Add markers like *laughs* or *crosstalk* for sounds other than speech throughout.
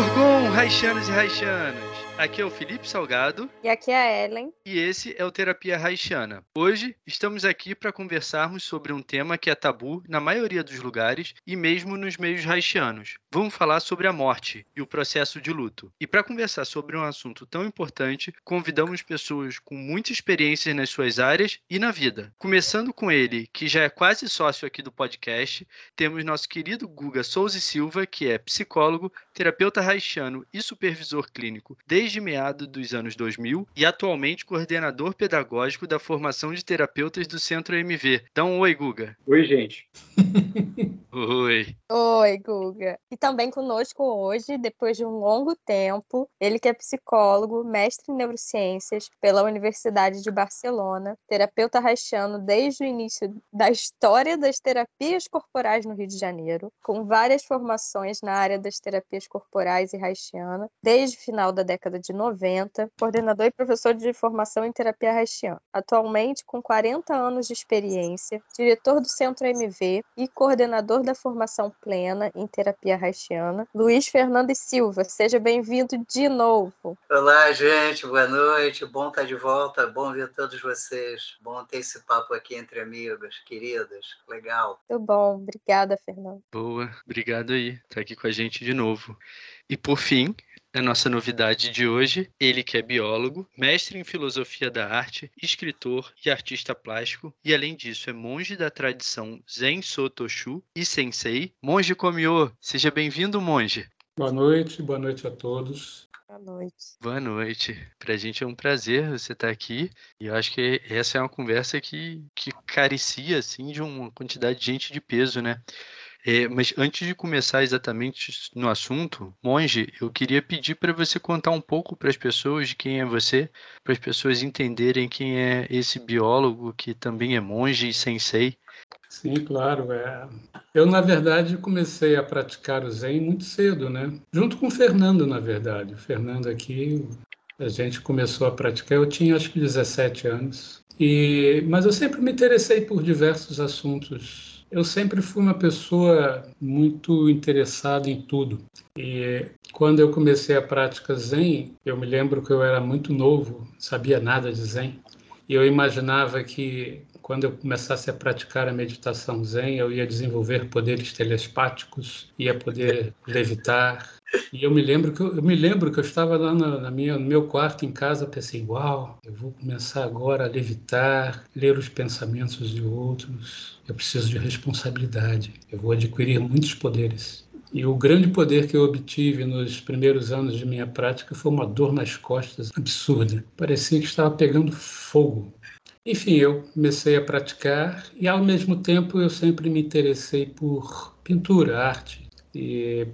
Orgon, Raixanos e Raixanas! Aqui é o Felipe Salgado E aqui é a Ellen. e esse é o Terapia Haitiana. Hoje estamos aqui para conversarmos sobre um tema que é tabu na maioria dos lugares e mesmo nos meios haitianos. Vamos falar sobre a morte e o processo de luto. E para conversar sobre um assunto tão importante, convidamos pessoas com muita experiência nas suas áreas e na vida. Começando com ele, que já é quase sócio aqui do podcast, temos nosso querido Guga Souza e Silva, que é psicólogo, terapeuta haitiano e supervisor clínico desde meados dos anos 2000 e atualmente coordenador pedagógico da formação de terapeutas do Centro MV. Então, oi, Guga. Oi, gente. *laughs* Oi. Oi, Guga. E também conosco hoje, depois de um longo tempo, ele que é psicólogo, mestre em neurociências pela Universidade de Barcelona, terapeuta haitiano desde o início da história das terapias corporais no Rio de Janeiro, com várias formações na área das terapias corporais e haitiana, desde o final da década de 90, coordenador e professor de formação em terapia haitiana. Atualmente, com 40 anos de experiência, diretor do Centro MV e coordenador da formação plena em terapia haitiana, Luiz Fernando e Silva. Seja bem-vindo de novo. Olá, gente, boa noite. Bom estar de volta, bom ver todos vocês. Bom ter esse papo aqui entre amigos, queridas. Legal. Muito bom. Obrigada, Fernando. Boa, obrigado aí. Tá aqui com a gente de novo. E por fim, a nossa novidade de hoje, ele que é biólogo, mestre em filosofia da arte, escritor e artista plástico, e além disso é monge da tradição Zen Sotoshu e sensei, Monge Komyo. Seja bem-vindo, monge. Boa noite, boa noite a todos. Boa noite. Boa noite. Pra gente é um prazer você estar aqui. E eu acho que essa é uma conversa que, que carecia, assim, de uma quantidade de gente de peso, né? É, mas antes de começar exatamente no assunto, Monge, eu queria pedir para você contar um pouco para as pessoas de quem é você, para as pessoas entenderem quem é esse biólogo que também é monge e sensei. Sim, claro. É. Eu, na verdade, comecei a praticar o Zen muito cedo, né? Junto com o Fernando, na verdade. O Fernando aqui, a gente começou a praticar, eu tinha acho que 17 anos. E, mas eu sempre me interessei por diversos assuntos eu sempre fui uma pessoa muito interessada em tudo. E quando eu comecei a prática Zen, eu me lembro que eu era muito novo, sabia nada de Zen. E eu imaginava que quando eu começasse a praticar a meditação Zen, eu ia desenvolver poderes telespáticos, ia poder levitar. E eu me lembro que eu, eu me lembro que eu estava lá na, na, minha, no meu quarto em casa, pensei, uau, eu vou começar agora a levitar, ler os pensamentos de outros. Eu preciso de responsabilidade. Eu vou adquirir muitos poderes. E o grande poder que eu obtive nos primeiros anos de minha prática foi uma dor nas costas absurda. Parecia que estava pegando fogo. Enfim, eu comecei a praticar e, ao mesmo tempo, eu sempre me interessei por pintura, arte. E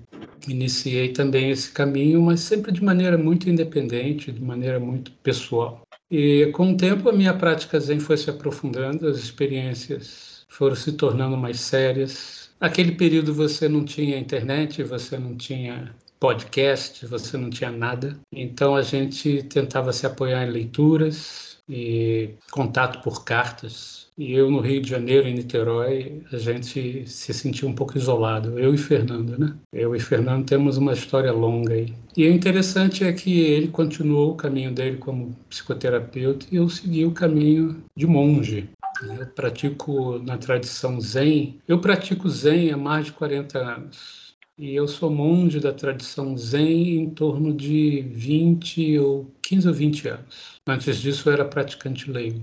iniciei também esse caminho, mas sempre de maneira muito independente, de maneira muito pessoal. E com o tempo, a minha prática Zen foi se aprofundando, as experiências foram se tornando mais sérias. Naquele período você não tinha internet, você não tinha podcast, você não tinha nada. Então a gente tentava se apoiar em leituras e contato por cartas. E eu no Rio de Janeiro, em Niterói, a gente se sentia um pouco isolado, eu e Fernando, né? Eu e Fernando temos uma história longa aí. E o interessante é que ele continuou o caminho dele como psicoterapeuta e eu segui o caminho de monge. Eu pratico na tradição Zen. Eu pratico Zen há mais de 40 anos. E eu sou monge da tradição Zen em torno de 20 ou 15 ou 20 anos. Antes disso, eu era praticante leigo.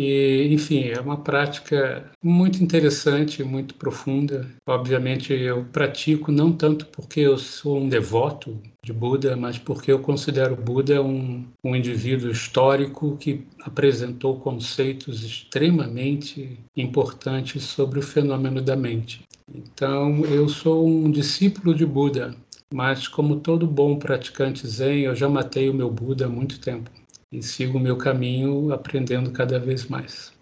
E, enfim, é uma prática muito interessante, muito profunda. Obviamente, eu pratico não tanto porque eu sou um devoto de Buda, mas porque eu considero Buda um, um indivíduo histórico que apresentou conceitos extremamente importantes sobre o fenômeno da mente. Então, eu sou um discípulo de Buda, mas como todo bom praticante Zen, eu já matei o meu Buda há muito tempo e sigo o meu caminho aprendendo cada vez mais.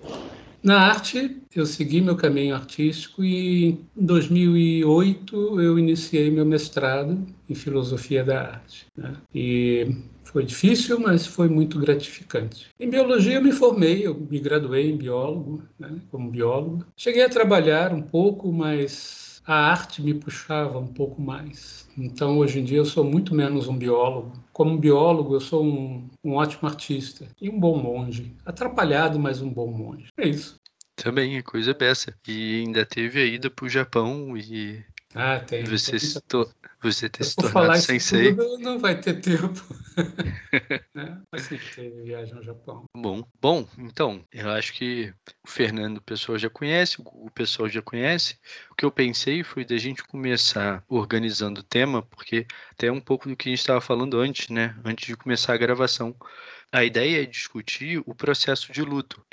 Na arte, eu segui meu caminho artístico e em 2008 eu iniciei meu mestrado em filosofia da arte. Né? E foi difícil, mas foi muito gratificante. Em biologia eu me formei, eu me graduei em biólogo, né? como biólogo. Cheguei a trabalhar um pouco, mas a arte me puxava um pouco mais. Então, hoje em dia, eu sou muito menos um biólogo. Como biólogo, eu sou um, um ótimo artista e um bom monge. Atrapalhado, mas um bom monge. É isso. Também, é coisa dessa. E ainda teve a ida para o Japão e ah, tem. Você, to... você ter se tornado sensei. tudo, não vai ter tempo. *laughs* né? Mas sempre teve viagem ao Japão. Bom, bom, então, eu acho que o Fernando o pessoal já conhece, o pessoal já conhece. O que eu pensei foi da gente começar organizando o tema, porque até um pouco do que a gente estava falando antes, né? Antes de começar a gravação. A ideia é discutir o processo de luto,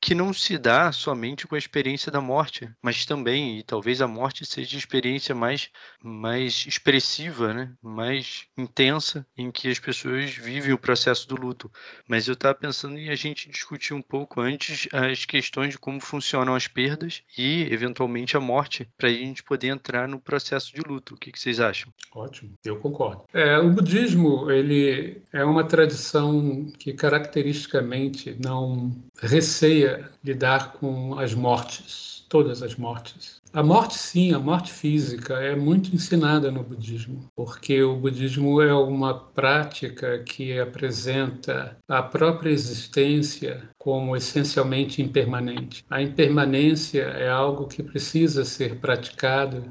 que não se dá somente com a experiência da morte, mas também, e talvez a morte seja a experiência mais, mais expressiva, né? mais intensa, em que as pessoas vivem o processo do luto. Mas eu estava pensando em a gente discutir um pouco antes as questões de como funcionam as perdas e, eventualmente, a morte, para a gente poder entrar no processo de luto. O que, que vocês acham? Ótimo, eu concordo. É, o budismo ele é uma tradição que caracteristicamente não receia lidar com as mortes, todas as mortes. A morte, sim, a morte física é muito ensinada no budismo, porque o budismo é uma prática que apresenta a própria existência como essencialmente impermanente. A impermanência é algo que precisa ser praticado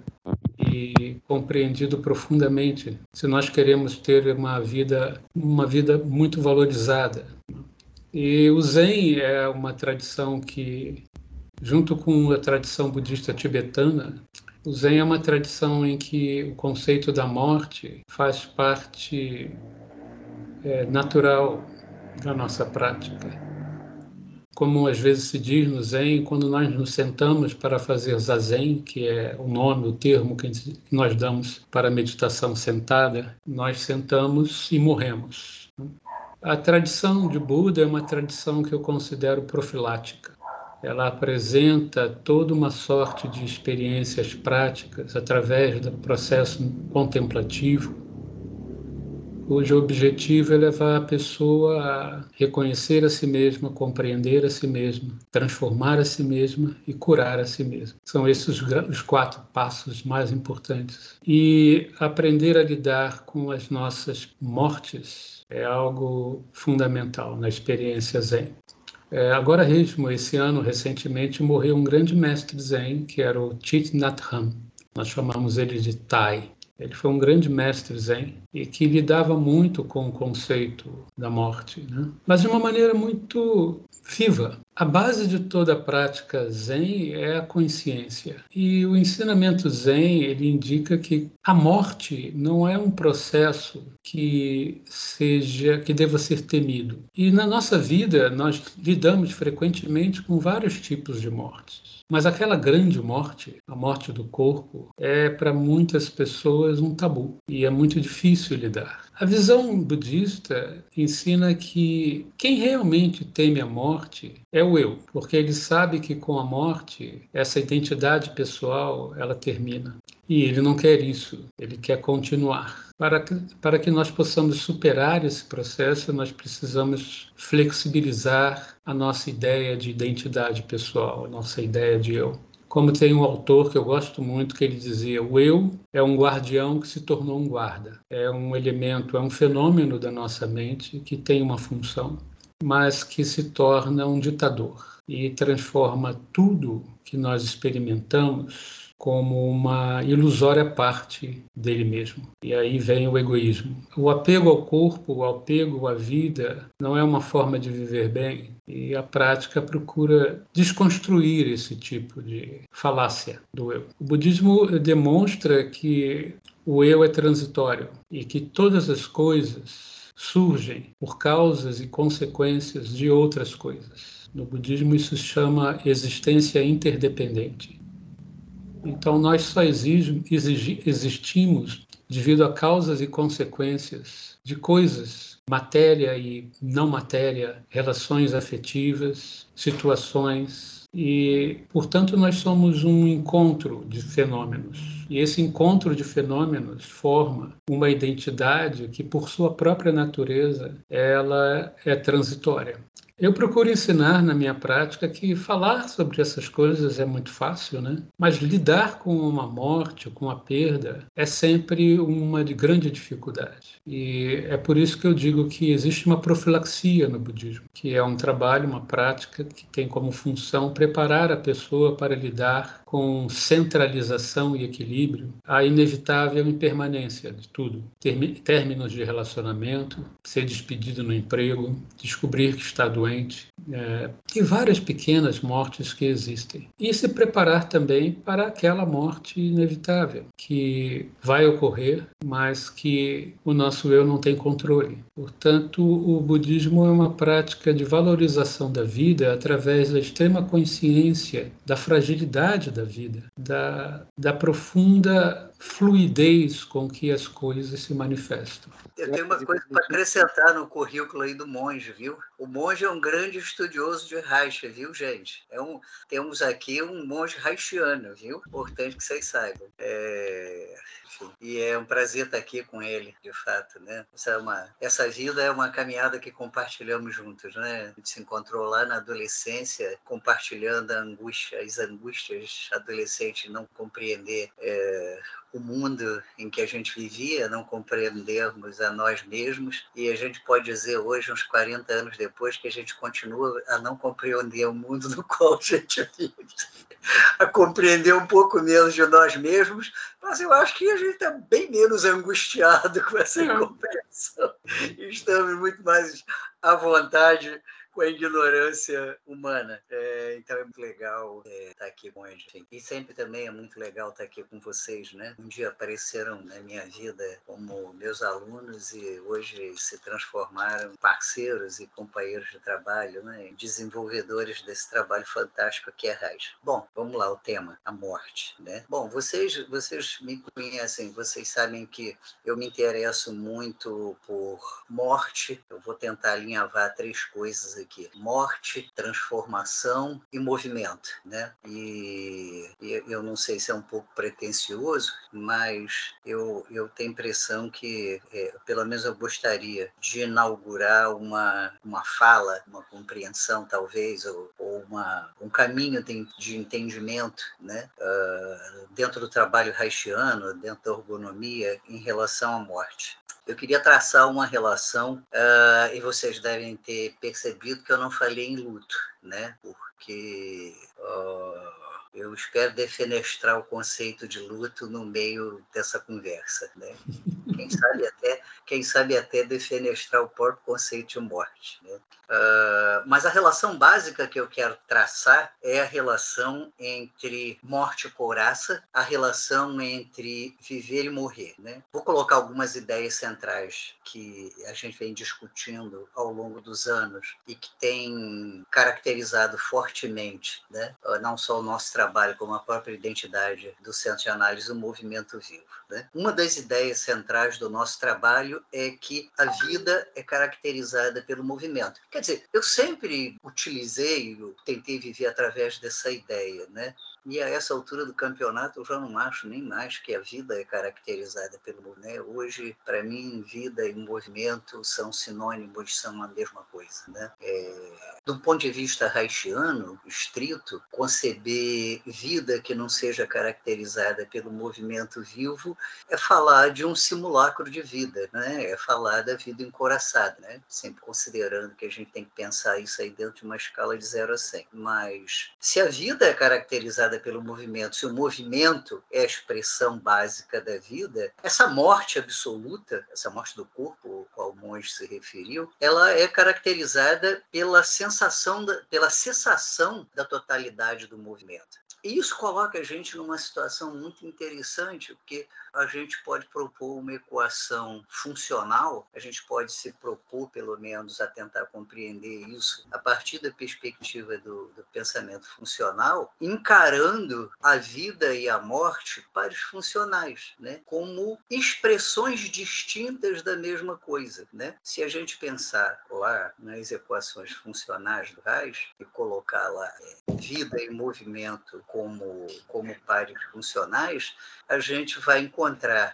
e compreendido profundamente se nós queremos ter uma vida uma vida muito valorizada e o Zen é uma tradição que junto com a tradição budista tibetana o Zen é uma tradição em que o conceito da morte faz parte é, natural da nossa prática como às vezes se diz no Zen, quando nós nos sentamos para fazer zazen, que é o nome, o termo que nós damos para a meditação sentada, nós sentamos e morremos. A tradição de Buda é uma tradição que eu considero profilática. Ela apresenta toda uma sorte de experiências práticas através do processo contemplativo cujo objetivo é levar a pessoa a reconhecer a si mesma, compreender a si mesma, transformar a si mesma e curar a si mesma. São esses os quatro passos mais importantes. E aprender a lidar com as nossas mortes é algo fundamental na experiência Zen. É, agora mesmo, esse ano, recentemente, morreu um grande mestre Zen, que era o Thich Nhat Hanh. Nós chamamos ele de Tai. Ele foi um grande mestre zen e que lidava muito com o conceito da morte, né? mas de uma maneira muito viva. A base de toda a prática zen é a consciência. E o ensinamento zen, ele indica que a morte não é um processo que seja que deva ser temido. E na nossa vida nós lidamos frequentemente com vários tipos de mortes. Mas aquela grande morte, a morte do corpo, é para muitas pessoas um tabu e é muito difícil lidar. A visão budista ensina que quem realmente teme a morte é o eu, porque ele sabe que com a morte essa identidade pessoal ela termina. E ele não quer isso, ele quer continuar. Para que, para que nós possamos superar esse processo, nós precisamos flexibilizar a nossa ideia de identidade pessoal, a nossa ideia de eu. Como tem um autor que eu gosto muito que ele dizia: o eu é um guardião que se tornou um guarda. É um elemento, é um fenômeno da nossa mente que tem uma função, mas que se torna um ditador e transforma tudo que nós experimentamos como uma ilusória parte dele mesmo. E aí vem o egoísmo. O apego ao corpo, o apego à vida, não é uma forma de viver bem. E a prática procura desconstruir esse tipo de falácia do eu. O budismo demonstra que o eu é transitório e que todas as coisas surgem por causas e consequências de outras coisas. No budismo, isso se chama existência interdependente. Então, nós só exigimos, existimos devido a causas e consequências de coisas, matéria e não matéria, relações afetivas, situações. E, portanto, nós somos um encontro de fenômenos. E esse encontro de fenômenos forma uma identidade que, por sua própria natureza, ela é transitória. Eu procuro ensinar na minha prática que falar sobre essas coisas é muito fácil, né? Mas lidar com uma morte, com uma perda, é sempre uma de grande dificuldade. E é por isso que eu digo que existe uma profilaxia no budismo, que é um trabalho, uma prática que tem como função preparar a pessoa para lidar com centralização e equilíbrio a inevitável impermanência de tudo. Términos de relacionamento, ser despedido no emprego, descobrir que está doente é, e várias pequenas mortes que existem. E se preparar também para aquela morte inevitável, que vai ocorrer, mas que o nosso eu não tem controle. Portanto, o budismo é uma prática de valorização da vida através da extrema consciência da fragilidade da vida, da, da profunda fluidez com que as coisas se manifestam. Eu tenho uma coisa para acrescentar no currículo aí do monge, viu? O monge é um grande estudioso de Reicha, viu, gente? É um, temos aqui um monge haitiano, viu? Importante que vocês saibam. É, e é um prazer estar aqui com ele, de fato, né? Essa, é uma, essa vida é uma caminhada que compartilhamos juntos, né? A gente se encontrou lá na adolescência, compartilhando a angústia, as angústias adolescentes, não compreender é, o mundo em que a gente vivia, não compreendermos a nós mesmos, e a gente pode dizer hoje, uns 40 anos depois, que a gente continua a não compreender o mundo no *laughs* qual a gente vive, a compreender um pouco menos de nós mesmos, mas eu acho que a gente está bem menos angustiado com essa compreensão. *laughs* Estamos muito mais à vontade com a ignorância humana. É, então é muito legal é, estar aqui com a gente. E sempre também é muito legal estar aqui com vocês, né? Um dia apareceram na minha vida como meus alunos e hoje se transformaram em parceiros e companheiros de trabalho, né? Desenvolvedores desse trabalho fantástico que é Raiz. Bom, vamos lá, o tema, a morte, né? Bom, vocês, vocês me conhecem, vocês sabem que eu me interesso muito por morte. Eu vou tentar alinhavar três coisas aqui: morte, transformação e movimento, né? E, e eu não sei se é um pouco pretensioso, mas eu, eu tenho a impressão que, é, pelo menos eu gostaria de inaugurar uma, uma fala, uma compreensão, talvez, ou, ou uma, um caminho de, de entendimento, né? Uh, dentro do trabalho haitiano, dentro da ergonomia, em relação à morte eu queria traçar uma relação, uh, e vocês devem ter percebido que eu não falei em luto, né? Porque uh, eu espero defenestrar o conceito de luto no meio dessa conversa, né? Quem sabe até, quem sabe até defenestrar o próprio conceito de morte, né? Uh, mas a relação básica que eu quero traçar é a relação entre morte e couraça, a relação entre viver e morrer. Né? Vou colocar algumas ideias centrais que a gente vem discutindo ao longo dos anos e que tem caracterizado fortemente né? não só o nosso trabalho, como a própria identidade do Centro de Análise do Movimento Vivo. Né? Uma das ideias centrais do nosso trabalho é que a vida é caracterizada pelo movimento. Quer Quer dizer, eu sempre utilizei, eu tentei viver através dessa ideia, né? E a essa altura do campeonato eu já não acho nem mais que a vida é caracterizada pelo né? Hoje, para mim, vida e movimento são sinônimos, são a mesma coisa, né? É, do ponto de vista haitiano, estrito, conceber vida que não seja caracterizada pelo movimento vivo é falar de um simulacro de vida, né? É falar da vida encoraçada, né? Sempre considerando que a gente tem que pensar isso aí dentro de uma escala de 0 a 100. Mas se a vida é caracterizada caracterizada pelo movimento, se o movimento é a expressão básica da vida, essa morte absoluta, essa morte do corpo, ao qual o monge se referiu, ela é caracterizada pela sensação, da, pela cessação da totalidade do movimento. E isso coloca a gente numa situação muito interessante, porque a gente pode propor uma equação funcional, a gente pode se propor, pelo menos, a tentar compreender isso a partir da perspectiva do, do pensamento funcional, encarando a vida e a morte pares funcionais, né? como expressões distintas da mesma coisa. Né? Se a gente pensar lá nas equações funcionais do Reich e colocar lá é, vida e movimento como, como pares funcionais, a gente vai encontrar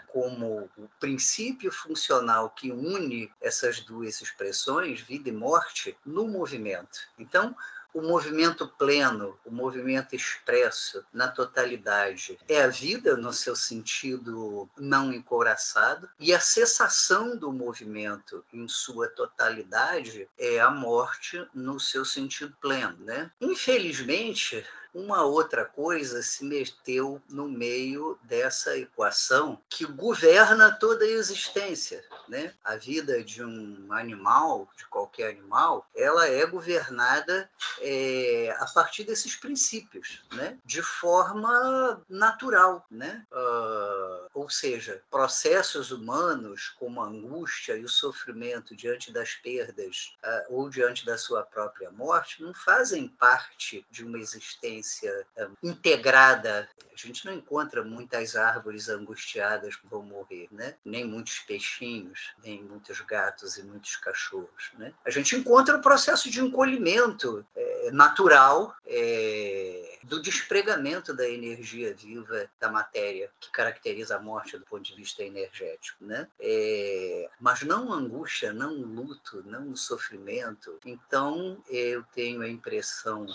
como o princípio funcional que une essas duas expressões, vida e morte, no movimento. Então, o movimento pleno, o movimento expresso na totalidade é a vida no seu sentido não encoraçado e a cessação do movimento em sua totalidade é a morte no seu sentido pleno, né? Infelizmente, uma outra coisa se meteu no meio dessa equação que governa toda a existência. Né? A vida de um animal, de qualquer animal, ela é governada é, a partir desses princípios, né? de forma natural. Né? Uh, ou seja, processos humanos como a angústia e o sofrimento diante das perdas uh, ou diante da sua própria morte não fazem parte de uma existência é, integrada. A gente não encontra muitas árvores angustiadas que vão morrer, né? nem muitos peixinhos, nem muitos gatos e muitos cachorros. Né? A gente encontra o processo de encolhimento é, natural é, do despregamento da energia viva da matéria, que caracteriza a morte do ponto de vista energético. Né? É, mas não angústia, não luto, não sofrimento. Então, eu tenho a impressão,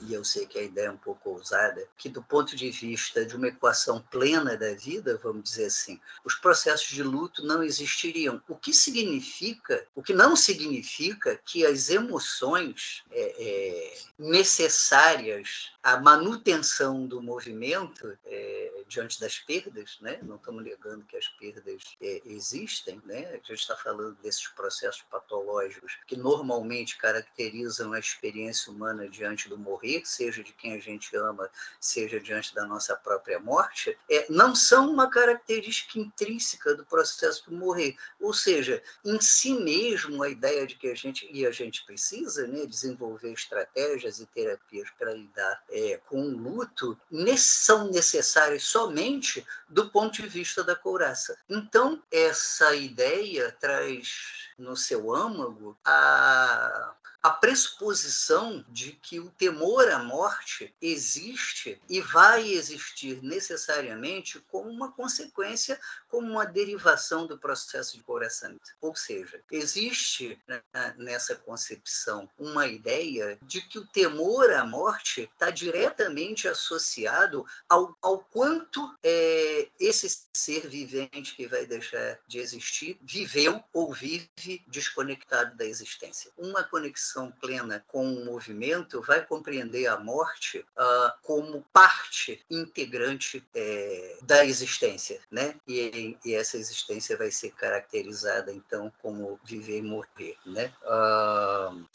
e eu sei que a ideia um pouco ousada, que do ponto de vista de uma equação plena da vida, vamos dizer assim, os processos de luto não existiriam. O que significa, o que não significa que as emoções é, é, necessárias à manutenção do movimento é, diante das perdas, né? não estamos negando que as perdas é, existem, né? a gente está falando desses processos patológicos que normalmente caracterizam a experiência humana diante do morrer, seja de quem a gente ama, seja diante da nossa própria morte, é, não são uma característica intrínseca do processo de morrer. Ou seja, em si mesmo, a ideia de que a gente, e a gente precisa né, desenvolver estratégias e terapias para lidar é, com o luto, são necessárias somente do ponto de vista da couraça. Então, essa ideia traz no seu âmago a a pressuposição de que o temor à morte existe e vai existir necessariamente como uma consequência, como uma derivação do processo de coraçamento. Ou seja, existe né, nessa concepção uma ideia de que o temor à morte está diretamente associado ao, ao quanto é, esse ser vivente que vai deixar de existir viveu ou vive desconectado da existência. Uma conexão conexão plena com o movimento, vai compreender a morte uh, como parte integrante é, da existência, né? E, e, essa existência vai ser caracterizada então como viver e morrer, né? Uh,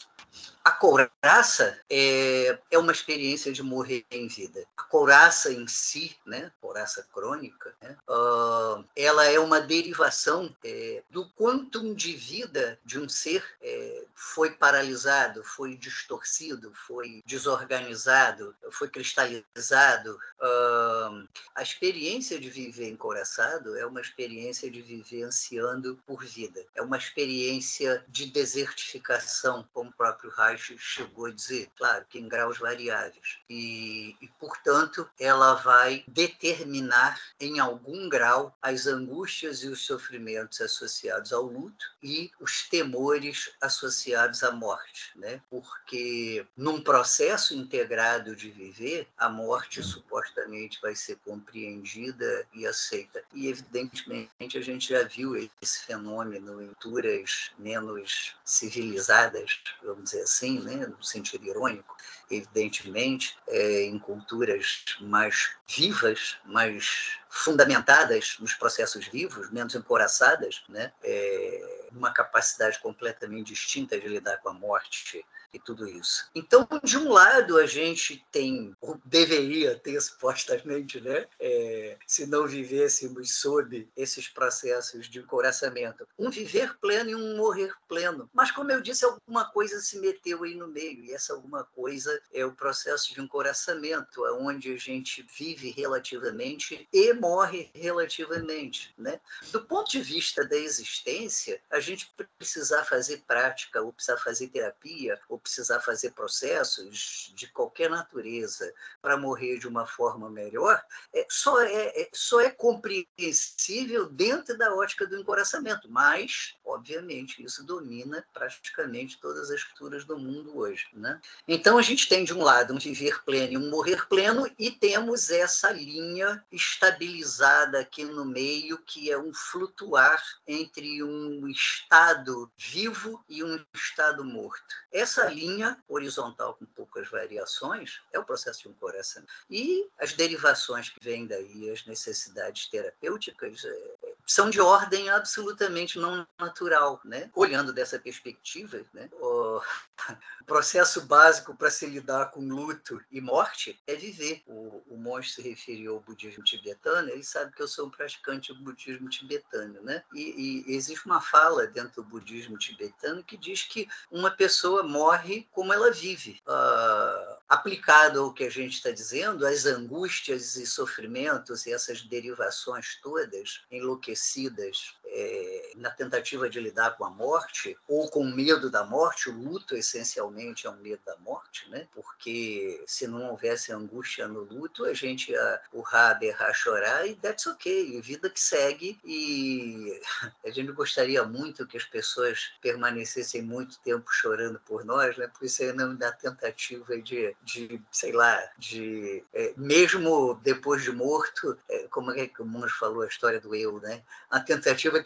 a couraça é, é uma experiência de morrer em vida. A couraça em si, né, couraça crônica, né, uh, ela é uma derivação é, do quantum de vida de um ser é, foi paralisado, foi distorcido, foi desorganizado, foi cristalizado. Uh, a experiência de viver encoraçado é uma experiência de viver ansiando por vida. É uma experiência de desertificação, como o próprio Reich chegou a dizer, claro, que em graus variáveis. E, e, portanto, ela vai determinar em algum grau as angústias e os sofrimentos associados ao luto e os temores associados à morte, né? Porque num processo integrado de viver, a morte supostamente vai ser compreendida e aceita. E evidentemente a gente já viu esse fenômeno em culturas menos civilizadas, vamos dizer assim, né? No sentido irônico, evidentemente, é, em culturas mais vivas, mais fundamentadas nos processos vivos, menos encoraçadas, né? É, uma capacidade completamente distinta de lidar com a morte e tudo isso. Então, de um lado, a gente tem, deveria ter *laughs* supostamente, né? É, se não vivêssemos sob esses processos de encoraçamento, um viver pleno e um morrer pleno. Mas, como eu disse, alguma coisa se meteu aí no meio, e essa alguma coisa é o processo de encoraçamento, onde a gente vive relativamente e morre relativamente. Né? Do ponto de vista da existência, a gente precisar fazer prática, ou precisar fazer terapia, ou precisar fazer processos de qualquer natureza para morrer de uma forma melhor, é, só, é, é, só é compreensível dentro da ótica do encoraçamento. Mas, obviamente, isso domina praticamente todas as culturas do mundo hoje. Né? Então, a gente tem, de um lado, um viver pleno e um morrer pleno, e temos essa linha estabilizada aqui no meio, que é um flutuar entre um estado vivo e um estado morto. Essa linha horizontal com poucas variações é o processo de um coração. E as derivações que vêm daí, as necessidades terapêuticas, é, são de ordem absolutamente não natural, né? Olhando dessa perspectiva, né? O *laughs* processo básico para se lidar com luto e morte é viver. O, o monge se referiu ao budismo tibetano, ele sabe que eu sou um praticante do budismo tibetano, né? E, e existe uma fala dentro do budismo tibetano que diz que uma pessoa morre como ela vive. Uh, aplicado ao que a gente está dizendo, as angústias e sofrimentos e essas derivações todas enlouquecidas é, na tentativa de lidar com a morte ou com medo da morte, o luto essencialmente é um medo da morte, né? Porque se não houvesse angústia no luto, a gente ia urrar, berrar, chorar e that's ok, vida que segue e *laughs* a gente gostaria muito que as pessoas permanecessem muito tempo chorando por nós, né? Por isso não dá tentativa de, de sei lá, de é, mesmo depois de morto, é, como é que o Monge falou a história do eu, né? A tentativa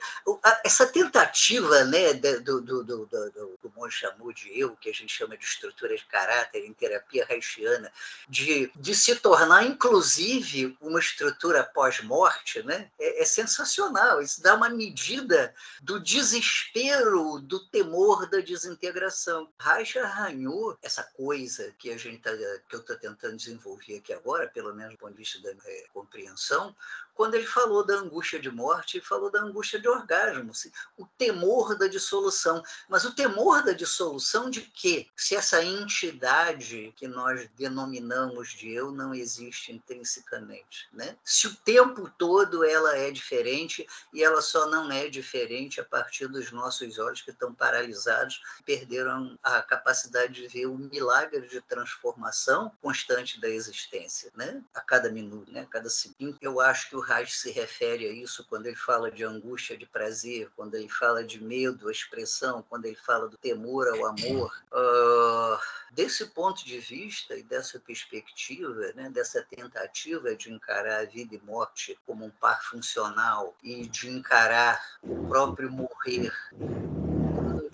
essa tentativa né, do, do, do, do, do Monge chamou de eu, que a gente chama de estrutura de caráter em terapia haitiana, de, de se tornar, inclusive, uma estrutura pós-morte, né, é, é sensacional. Isso dá uma medida do desespero, do temor da desintegração. Reich arranhou essa coisa que a gente tá, que eu estou tentando desenvolver aqui agora, pelo menos do ponto de vista da é, compreensão, quando ele falou da angústia de morte, ele falou da angústia de orgasmo, assim, o temor da dissolução. Mas o temor da dissolução de quê? Se essa entidade que nós denominamos de eu não existe intrinsecamente, né? Se o tempo todo ela é diferente e ela só não é diferente a partir dos nossos olhos que estão paralisados, perderam a capacidade de ver o milagre de transformação constante da existência, né? A cada minuto, né? A cada segundo. Eu acho que o Reich se refere a isso quando ele fala de angústia de prazer, quando ele fala de medo, a expressão, quando ele fala do temor ao amor. Uh, desse ponto de vista e dessa perspectiva, né, dessa tentativa de encarar a vida e morte como um par funcional e de encarar o próprio morrer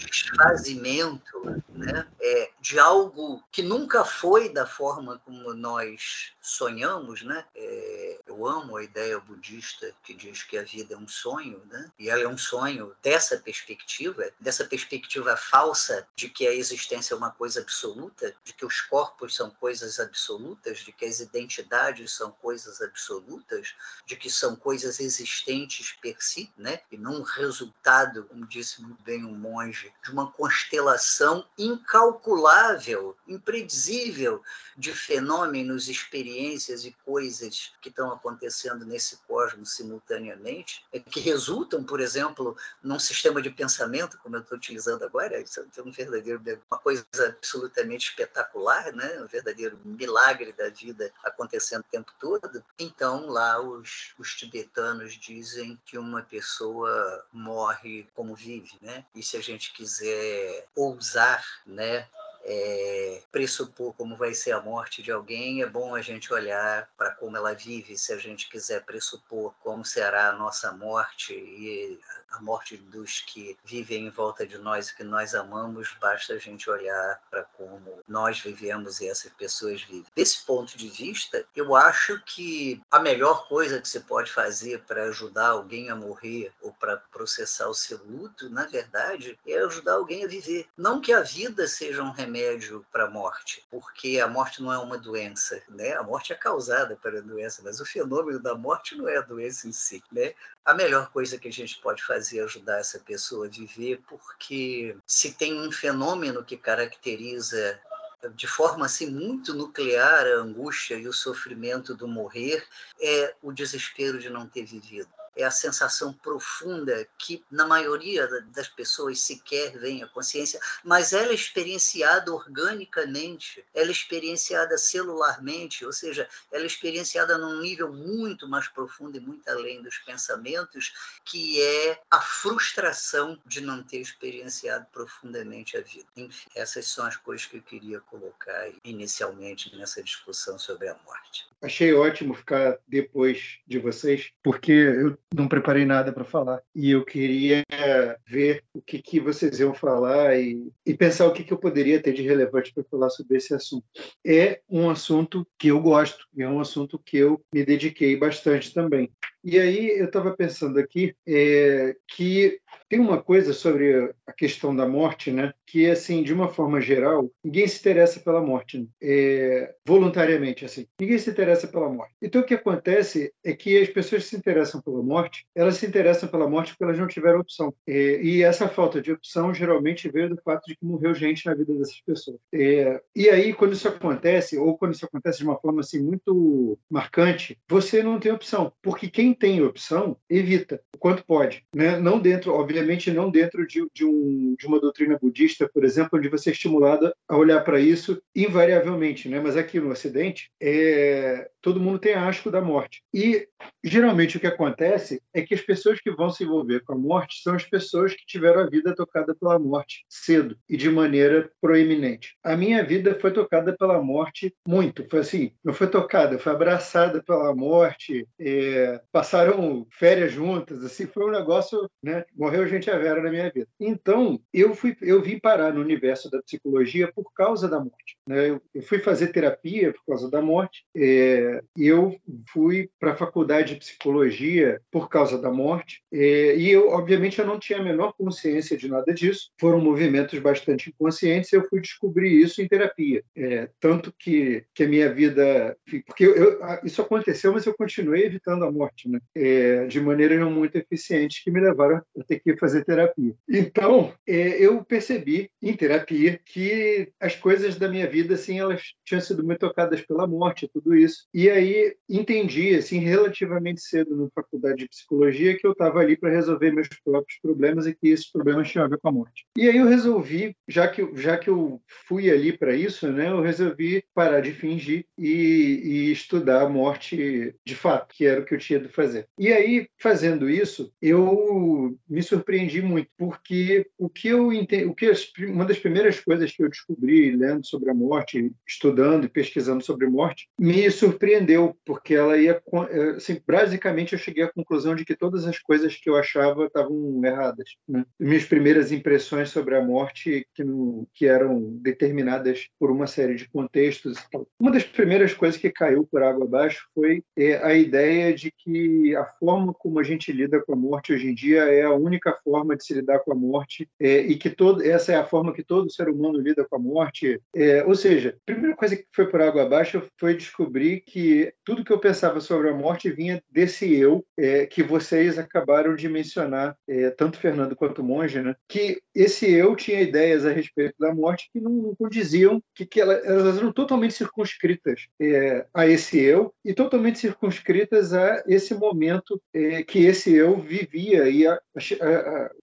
desfazimento né, é, de algo que nunca foi da forma como nós sonhamos, né? É, amo a ideia budista que diz que a vida é um sonho, né? E ela é um sonho dessa perspectiva, dessa perspectiva falsa de que a existência é uma coisa absoluta, de que os corpos são coisas absolutas, de que as identidades são coisas absolutas, de que são coisas existentes per si, né? E não resultado, como disse muito bem um monge, de uma constelação incalculável, impredizível de fenômenos, experiências e coisas que estão acontecendo acontecendo nesse cosmos simultaneamente, é que resultam, por exemplo, num sistema de pensamento, como eu estou utilizando agora, isso é um verdadeiro, uma coisa absolutamente espetacular, né? um verdadeiro milagre da vida acontecendo o tempo todo. Então, lá os, os tibetanos dizem que uma pessoa morre como vive, né? E se a gente quiser ousar, né, é, pressupor como vai ser a morte de alguém, é bom a gente olhar para como ela vive, se a gente quiser pressupor como será a nossa morte e a morte dos que vivem em volta de nós e que nós amamos, basta a gente olhar para como nós vivemos e essas pessoas vivem. Desse ponto de vista, eu acho que a melhor coisa que se pode fazer para ajudar alguém a morrer ou para processar o seu luto, na verdade, é ajudar alguém a viver. Não que a vida seja um remédio para a morte, porque a morte não é uma doença, né? A morte é causada pela doença, mas o fenômeno da morte não é a doença em si, né? A melhor coisa que a gente pode fazer fazer ajudar essa pessoa a viver, porque se tem um fenômeno que caracteriza de forma assim muito nuclear a angústia e o sofrimento do morrer é o desespero de não ter vivido é a sensação profunda que, na maioria das pessoas, sequer vem à consciência, mas ela é experienciada organicamente, ela é experienciada celularmente, ou seja, ela é experienciada num nível muito mais profundo e muito além dos pensamentos, que é a frustração de não ter experienciado profundamente a vida. Enfim, essas são as coisas que eu queria colocar inicialmente nessa discussão sobre a morte. Achei ótimo ficar depois de vocês, porque eu não preparei nada para falar e eu queria ver o que, que vocês iam falar e, e pensar o que, que eu poderia ter de relevante para falar sobre esse assunto. É um assunto que eu gosto, é um assunto que eu me dediquei bastante também. E aí eu estava pensando aqui é, que tem uma coisa sobre a questão da morte, né? Que assim, de uma forma geral, ninguém se interessa pela morte, né? é, voluntariamente assim. Ninguém se interessa pela morte. Então o que acontece é que as pessoas que se interessam pela morte, elas se interessam pela morte porque elas não tiveram opção. É, e essa falta de opção geralmente veio do fato de que morreu gente na vida dessas pessoas. É, e aí quando isso acontece, ou quando isso acontece de uma forma assim muito marcante, você não tem opção, porque quem tem opção evita o quanto pode, né? Não dentro, obviamente não dentro de, de, um, de, uma doutrina budista, por exemplo, onde você é estimulado a olhar para isso invariavelmente, né? mas aqui no Ocidente, é, todo mundo tem asco da morte. E geralmente o que acontece é que as pessoas que vão se envolver com a morte são as pessoas que tiveram a vida tocada pela morte cedo e de maneira proeminente. A minha vida foi tocada pela morte muito, foi assim, não foi tocada, foi abraçada pela morte, é, passaram férias juntas, assim, foi um negócio, né? Morreu gente a vera na minha vida. Então, eu fui, eu vim parar no universo da psicologia por causa da morte. Né? Eu, eu fui fazer terapia por causa da morte, é, eu fui para a faculdade de psicologia por causa da morte, é, e eu, obviamente, eu não tinha a menor consciência de nada disso. Foram movimentos bastante inconscientes, eu fui descobrir isso em terapia. É, tanto que, que a minha vida. Porque eu, eu, isso aconteceu, mas eu continuei evitando a morte, né? É, de maneira não muito eficiente, que me levaram a ter que fazer terapia. Então, é, eu percebi em terapia que as coisas da minha vida, assim, elas tinham sido muito tocadas pela morte, tudo isso. E aí entendi, assim, relativamente cedo na faculdade de psicologia que eu estava ali para resolver meus próprios problemas e que esses problemas tinham a ver com a morte. E aí eu resolvi, já que, já que eu fui ali para isso, né, eu resolvi parar de fingir e, e estudar a morte de fato, que era o que eu tinha de fazer. E aí, fazendo isso, eu me surpreendi muito, porque o que eu entendi, o que as, uma das primeiras coisas que eu descobri lendo sobre a morte, estudando e pesquisando sobre morte, me surpreendeu, porque ela ia eh, assim, basicamente eu cheguei à conclusão de que todas as coisas que eu achava estavam erradas, né? Minhas primeiras impressões sobre a morte que, que eram determinadas por uma série de contextos. Uma das primeiras coisas que caiu por água abaixo foi é, a ideia de que a forma como a gente lida com a morte hoje em dia é a única forma de se lidar com a morte é, e que todo, essa é a forma que todo ser humano lida com a morte. É, ou seja, a primeira coisa que foi por água abaixo foi descobrir que tudo que eu pensava sobre a morte vinha desse eu é, que vocês acabaram de mencionar, é, tanto Fernando quanto Monge, né? que esse eu tinha ideias a respeito da morte que não, não que, que elas, elas eram totalmente circunscritas é, a esse eu e totalmente circunscritas a esse momento é, que esse eu vivia e o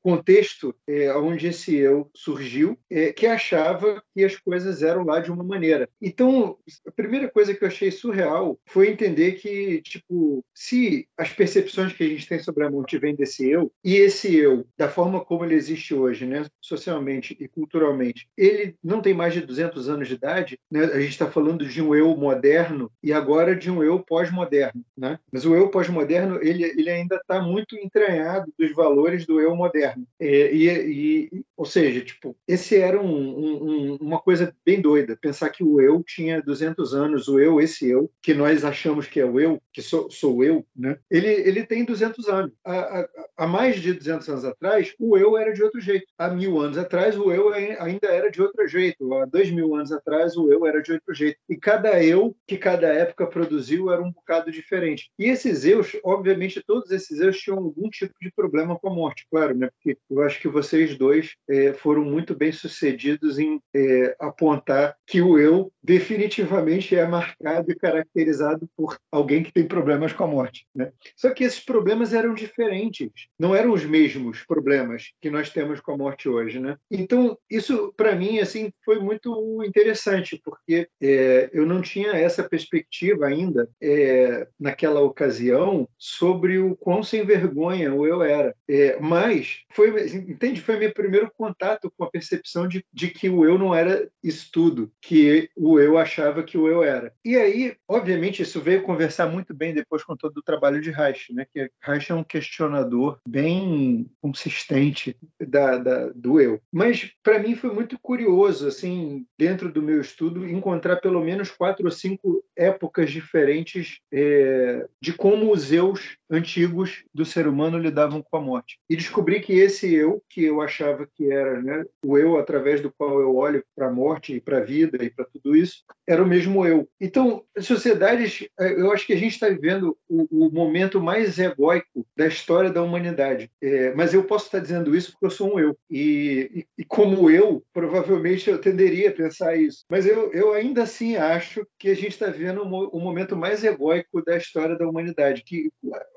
contexto é, onde esse eu surgiu, é, que achava que as coisas eram lá de uma maneira. Então, a primeira coisa que eu achei surreal foi entender que, tipo, se as percepções que a gente tem sobre a morte vêm desse eu, e esse eu, da forma como ele existe hoje, né, socialmente e culturalmente, ele não tem mais de 200 anos de idade, né, a gente está falando de um eu moderno e agora de um eu pós-moderno, né? Mas o eu pós-moderno ele, ele ainda está muito entranhado dos valores do eu moderno. É, e, e, ou seja, tipo, esse era um, um, uma coisa bem doida, pensar que o eu tinha 200 anos, o eu, esse eu, que nós achamos que é o eu, que sou, sou eu, né? ele, ele tem 200 anos. Há, mais de 200 anos atrás, o eu era de outro jeito. Há mil anos atrás, o eu ainda era de outro jeito. Há dois mil anos atrás, o eu era de outro jeito. E cada eu que cada época produziu era um bocado diferente. E esses eus, obviamente, todos esses eus tinham algum tipo de problema com a morte, claro, né? Porque eu acho que vocês dois é, foram muito bem sucedidos em é, apontar que o eu definitivamente é marcado e caracterizado por alguém que tem problemas com a morte, né? Só que esses problemas eram diferentes, não eram os mesmos problemas que nós temos com a morte hoje, né? Então isso para mim assim foi muito interessante porque é, eu não tinha essa perspectiva ainda é, naquela ocasião sobre o quão sem vergonha eu era. É, mas foi, entende, foi meu primeiro contato com a percepção de, de que o eu não era isso tudo, que o eu achava que o eu era. E aí, obviamente, isso veio conversar muito bem depois com todo o trabalho de Reich, né? Que Reich é um questionador bem consistente da, da do eu. Mas para mim foi muito curioso, assim, dentro do meu estudo, encontrar pelo menos quatro ou cinco épocas diferentes é, de como os eus antigos do ser humano lidavam com a morte. E descobri que esse eu, que eu achava que era né, o eu através do qual eu olho para a morte e para a vida e para tudo isso, era o mesmo eu. Então, sociedades, é, eu acho que a gente está vivendo o, o, momento mais egóico da história da humanidade. É, mas eu posso estar dizendo isso porque eu sou um eu. E, e, e, como eu, provavelmente eu tenderia a pensar isso. Mas eu, eu ainda assim acho que a gente está vivendo o, o momento mais egóico da história da humanidade, que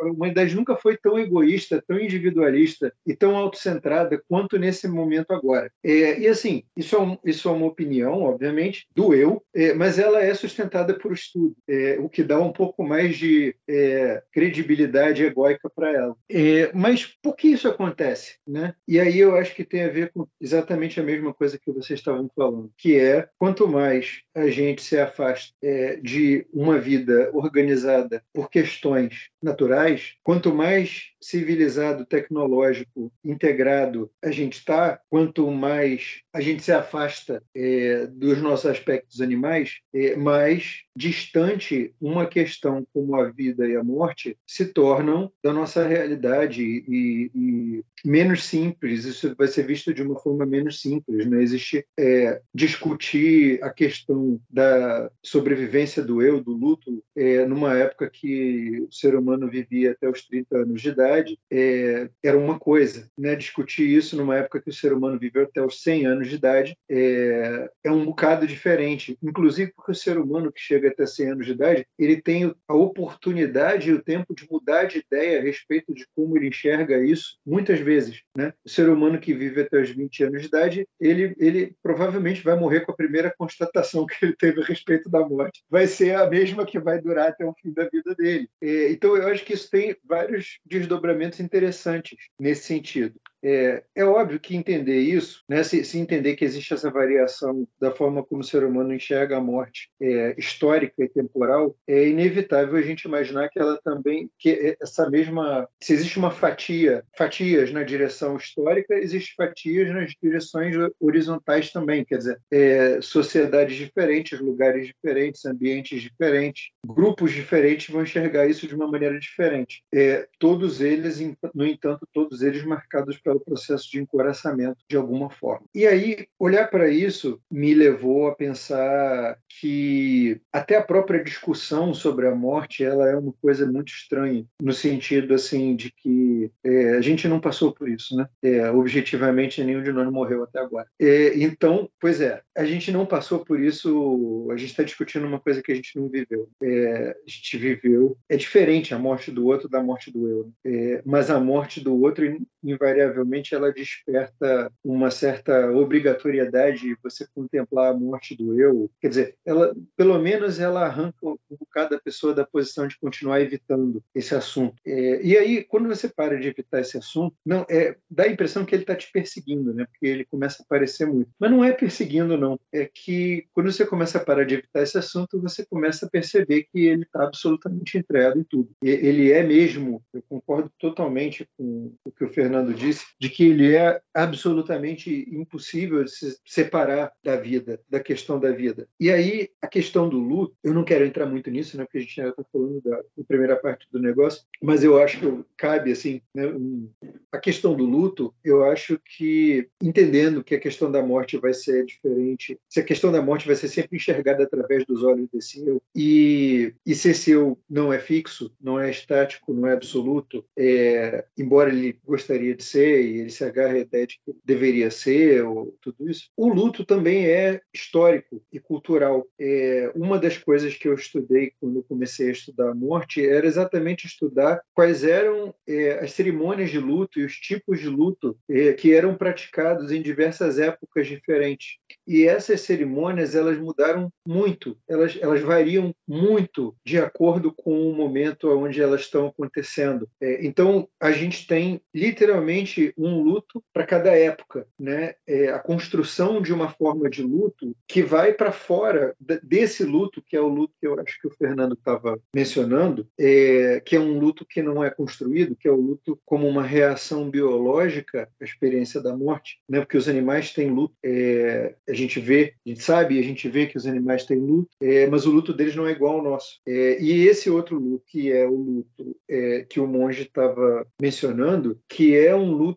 a humanidade nunca foi tão egoísta, tão individualista e tão autocentrada quanto nesse momento agora. É, e assim, isso é, um, isso é uma opinião, obviamente, do eu, é, mas ela é sustentada por estudo, é, o que dá um pouco mais de é, credibilidade egóica para ela. É, mas por que isso acontece? Né? E aí eu acho que tem a ver com exatamente a mesma coisa que vocês estavam falando, que é quanto mais a gente se afasta é, de uma vida organizada por questões naturais, quanto mais civilizado, tecnológico, integrado a gente está, quanto mais a gente se afasta é, dos nossos aspectos animais, é, mais distante uma questão como a vida e a morte se tornam da nossa realidade e, e menos simples. Isso vai ser visto de uma forma menos simples. Não existe é, discutir a questão da sobrevivência do eu, do luto, é, numa época que o ser humano vivia até os 30 anos de idade, é, era uma coisa. Né? Discutir isso numa época que o ser humano viveu até os 100 anos de idade é, é um bocado diferente. Inclusive porque o ser humano que chega até 100 anos de idade, ele tem a oportunidade e o tempo de mudar de ideia a respeito de como ele enxerga isso, muitas vezes. Né? O ser humano que vive até os 20 anos de idade, ele, ele provavelmente vai morrer com a primeira constatação *laughs* que ele teve a respeito da morte. Vai ser a mesma que vai durar até o fim da vida dele. É, então, eu acho que isso tem vários desdobramentos interessantes nesse sentido. É, é, óbvio que entender isso, né, se, se, entender que existe essa variação da forma como o ser humano enxerga a morte é, histórica e temporal, é inevitável a gente imaginar que ela também, que essa mesma, se existe uma fatia, fatias na direção histórica, existe fatias nas direções horizontais também, quer dizer, é, sociedades diferentes, lugares diferentes, ambientes diferentes, grupos diferentes vão enxergar isso de uma maneira diferente. É, todos eles, no entanto, todos eles marcados pelo processo de encoraçamento de alguma forma. E aí, olhar para isso me levou a pensar que até a própria discussão sobre a morte ela é uma coisa muito estranha, no sentido assim de que é, a gente não passou por isso, né? É, objetivamente, nenhum de nós morreu até agora. É, então, pois é, a gente não passou por isso, a gente está discutindo uma coisa que a gente não viveu. É, a gente viveu, é diferente a morte do outro da morte do eu, né? é, mas a morte do outro, invariavelmente, ela desperta uma certa obrigatoriedade de você contemplar a morte do eu. Quer dizer, ela, pelo menos ela arranca um bocado da pessoa da posição de continuar evitando esse assunto. É, e aí, quando você para de evitar esse assunto, não é, dá a impressão que ele está te perseguindo, né? Porque ele começa a aparecer muito. Mas não é perseguindo, não. É que quando você começa a parar de evitar esse assunto, você começa a perceber que ele está absolutamente entregue em tudo. E ele é mesmo, eu concordo totalmente com o que o Fernando disse, de que ele é absolutamente impossível de se separar da vida, da questão da vida. E aí, a questão do luto, eu não quero entrar muito nisso, né? Porque a gente já está falando da, da, primeira parte do negócio, mas eu acho que cabe, assim, né, um, a questão do luto, eu acho que, entendendo que a questão da morte vai ser diferente, se a questão da morte vai ser sempre enxergada através dos olhos desse eu, e, e se esse eu não é fixo, não é estático, não é absoluto, é, embora ele gostaria de ser, e ele se agarre à ideia de que deveria ser, ou tudo isso, o luto também é histórico e cultural. É, uma das coisas que eu estudei quando comecei a estudar a morte era exatamente estudar quais eram é, as cerimônias de luto e os tipos de luto é, que eram praticados em diversas épocas diferentes. E essas cerimônias elas mudaram muito, elas, elas variam muito de acordo com o momento onde elas estão acontecendo. É, então, a gente tem literalmente um luto para cada época. Né? É, a construção de uma forma de luto que vai para fora desse luto, que é o luto que eu acho que o Fernando estava mencionando, é, que é um luto que não é construído, que é o luto como uma reação biológica à experiência da morte, né? porque os animais têm luto. É, a gente vê, a gente sabe, a gente vê que os animais têm luto, é, mas o luto deles não é igual ao nosso. É, e esse outro luto, que é o luto é, que o monge estava mencionando, que é um luto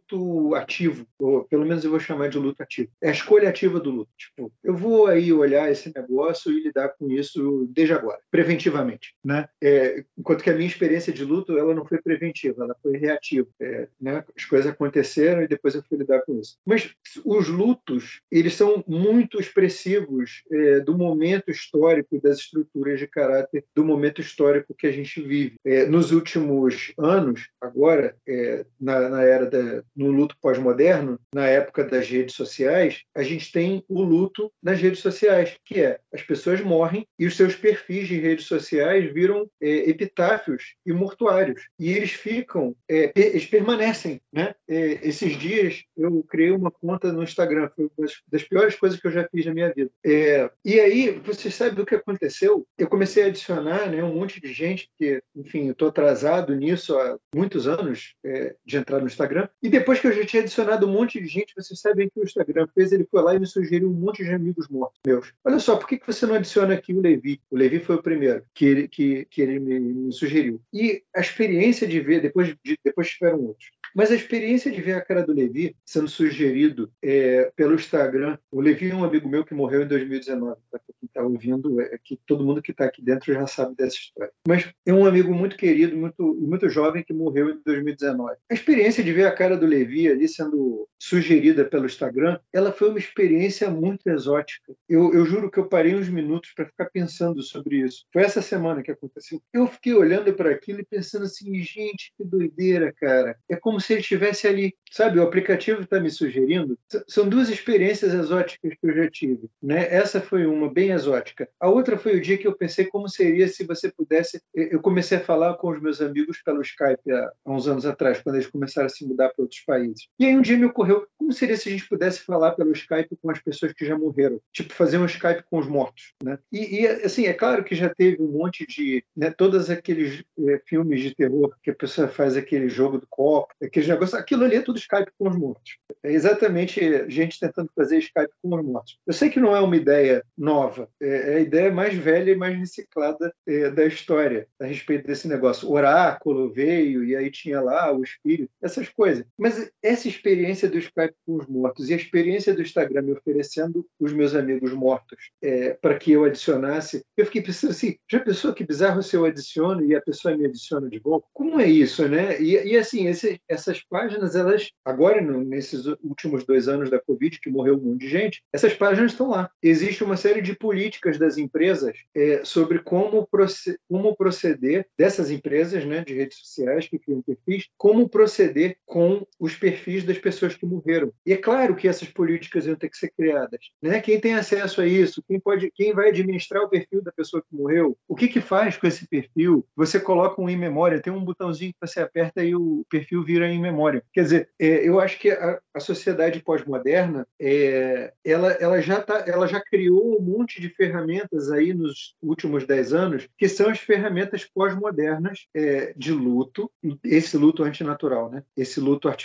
ativo, ou pelo menos eu vou chamar de luto ativo. É a escolha ativa do luto. Tipo, eu vou aí olhar esse negócio e lidar com isso desde agora, preventivamente, né? É, enquanto que a minha experiência de luto, ela não foi preventiva, ela foi reativa. É, né? As coisas aconteceram e depois eu fui lidar com isso. Mas os lutos, eles são muito expressivos é, do momento histórico das estruturas de caráter do momento histórico que a gente vive. É, nos últimos anos, agora, é, na, na, era da, no luto pós-moderno, na época das redes sociais, a gente tem o luto nas redes sociais, que é as pessoas morrem e os seus perfis de redes sociais viram é, epitáfios e mortuários. E eles ficam, é, eles permanecem. Né? É, esses dias eu criei uma conta no Instagram, foi uma das piores coisas que eu já fiz na minha vida. É, e aí, você sabe o que aconteceu? Eu comecei a adicionar né, um monte de gente, que, enfim, eu estou atrasado nisso há muitos anos é, de entrar no Instagram. E depois que eu já tinha adicionado um monte de gente, vocês sabem que o Instagram fez, ele foi lá e me sugeriu um monte de amigos mortos meus. Olha só, por que, que você não adiciona aqui o Levi? O Levi foi o primeiro que ele, que, que ele me, me sugeriu. E a experiência de ver, depois, de, depois tiveram outros. Mas a experiência de ver a cara do Levi sendo sugerido é, pelo Instagram, o Levi é um amigo meu que morreu em 2019, para quem está ouvindo, é que todo mundo que está aqui dentro já sabe dessa história. Mas é um amigo muito querido, muito, muito jovem que morreu em 2019. A experiência de ver a cara do Levi ali sendo sugerida pelo Instagram, ela foi uma experiência muito exótica. Eu, eu juro que eu parei uns minutos para ficar pensando sobre isso. Foi essa semana que aconteceu. Eu fiquei olhando para aquilo e pensando assim, gente, que doideira, cara. É como se ele estivesse ali. Sabe, o aplicativo está me sugerindo. São duas experiências exóticas que eu já tive. Né? Essa foi uma bem exótica. A outra foi o dia que eu pensei como seria se você pudesse. Eu comecei a falar com os meus amigos pelo Skype há, uns anos atrás, quando eles começaram a se mudar para outros países. E aí um dia me ocorreu como seria se a gente pudesse falar pelo Skype com as pessoas que já morreram, tipo fazer um Skype com os mortos, né? E, e assim é claro que já teve um monte de, né, todos aqueles é, filmes de terror que a pessoa faz aquele jogo do copo, aqueles negócios, aquilo ali é tudo Skype com os mortos. É exatamente gente tentando fazer Skype com os mortos. Eu sei que não é uma ideia nova, é, é a ideia mais velha e mais reciclada é, da história a respeito desse negócio. Oráculo veio e aí tinha lá o espírito, essas coisas. Mas essa experiência do Skype com os mortos e a experiência do Instagram me oferecendo os meus amigos mortos é, para que eu adicionasse, eu fiquei pensando assim, já pensou que bizarro se eu adiciono e a pessoa me adiciona de volta? Como é isso, né? E, e assim, esse, essas páginas, elas, agora, no, nesses últimos dois anos da Covid, que morreu um monte de gente, essas páginas estão lá. Existe uma série de políticas das empresas é, sobre como, proceder, como proceder, dessas empresas né, de redes sociais que criam perfis, como proceder com os perfis das pessoas que morreram. E é claro que essas políticas iam ter que ser criadas. Né? Quem tem acesso a isso? Quem, pode, quem vai administrar o perfil da pessoa que morreu? O que, que faz com esse perfil? Você coloca um em memória, tem um botãozinho que você aperta e o perfil vira em memória. Quer dizer, é, eu acho que a, a sociedade pós-moderna é, ela, ela, já tá, ela já criou um monte de ferramentas aí nos últimos dez anos que são as ferramentas pós-modernas é, de luto, esse luto antinatural, né? esse luto artificial,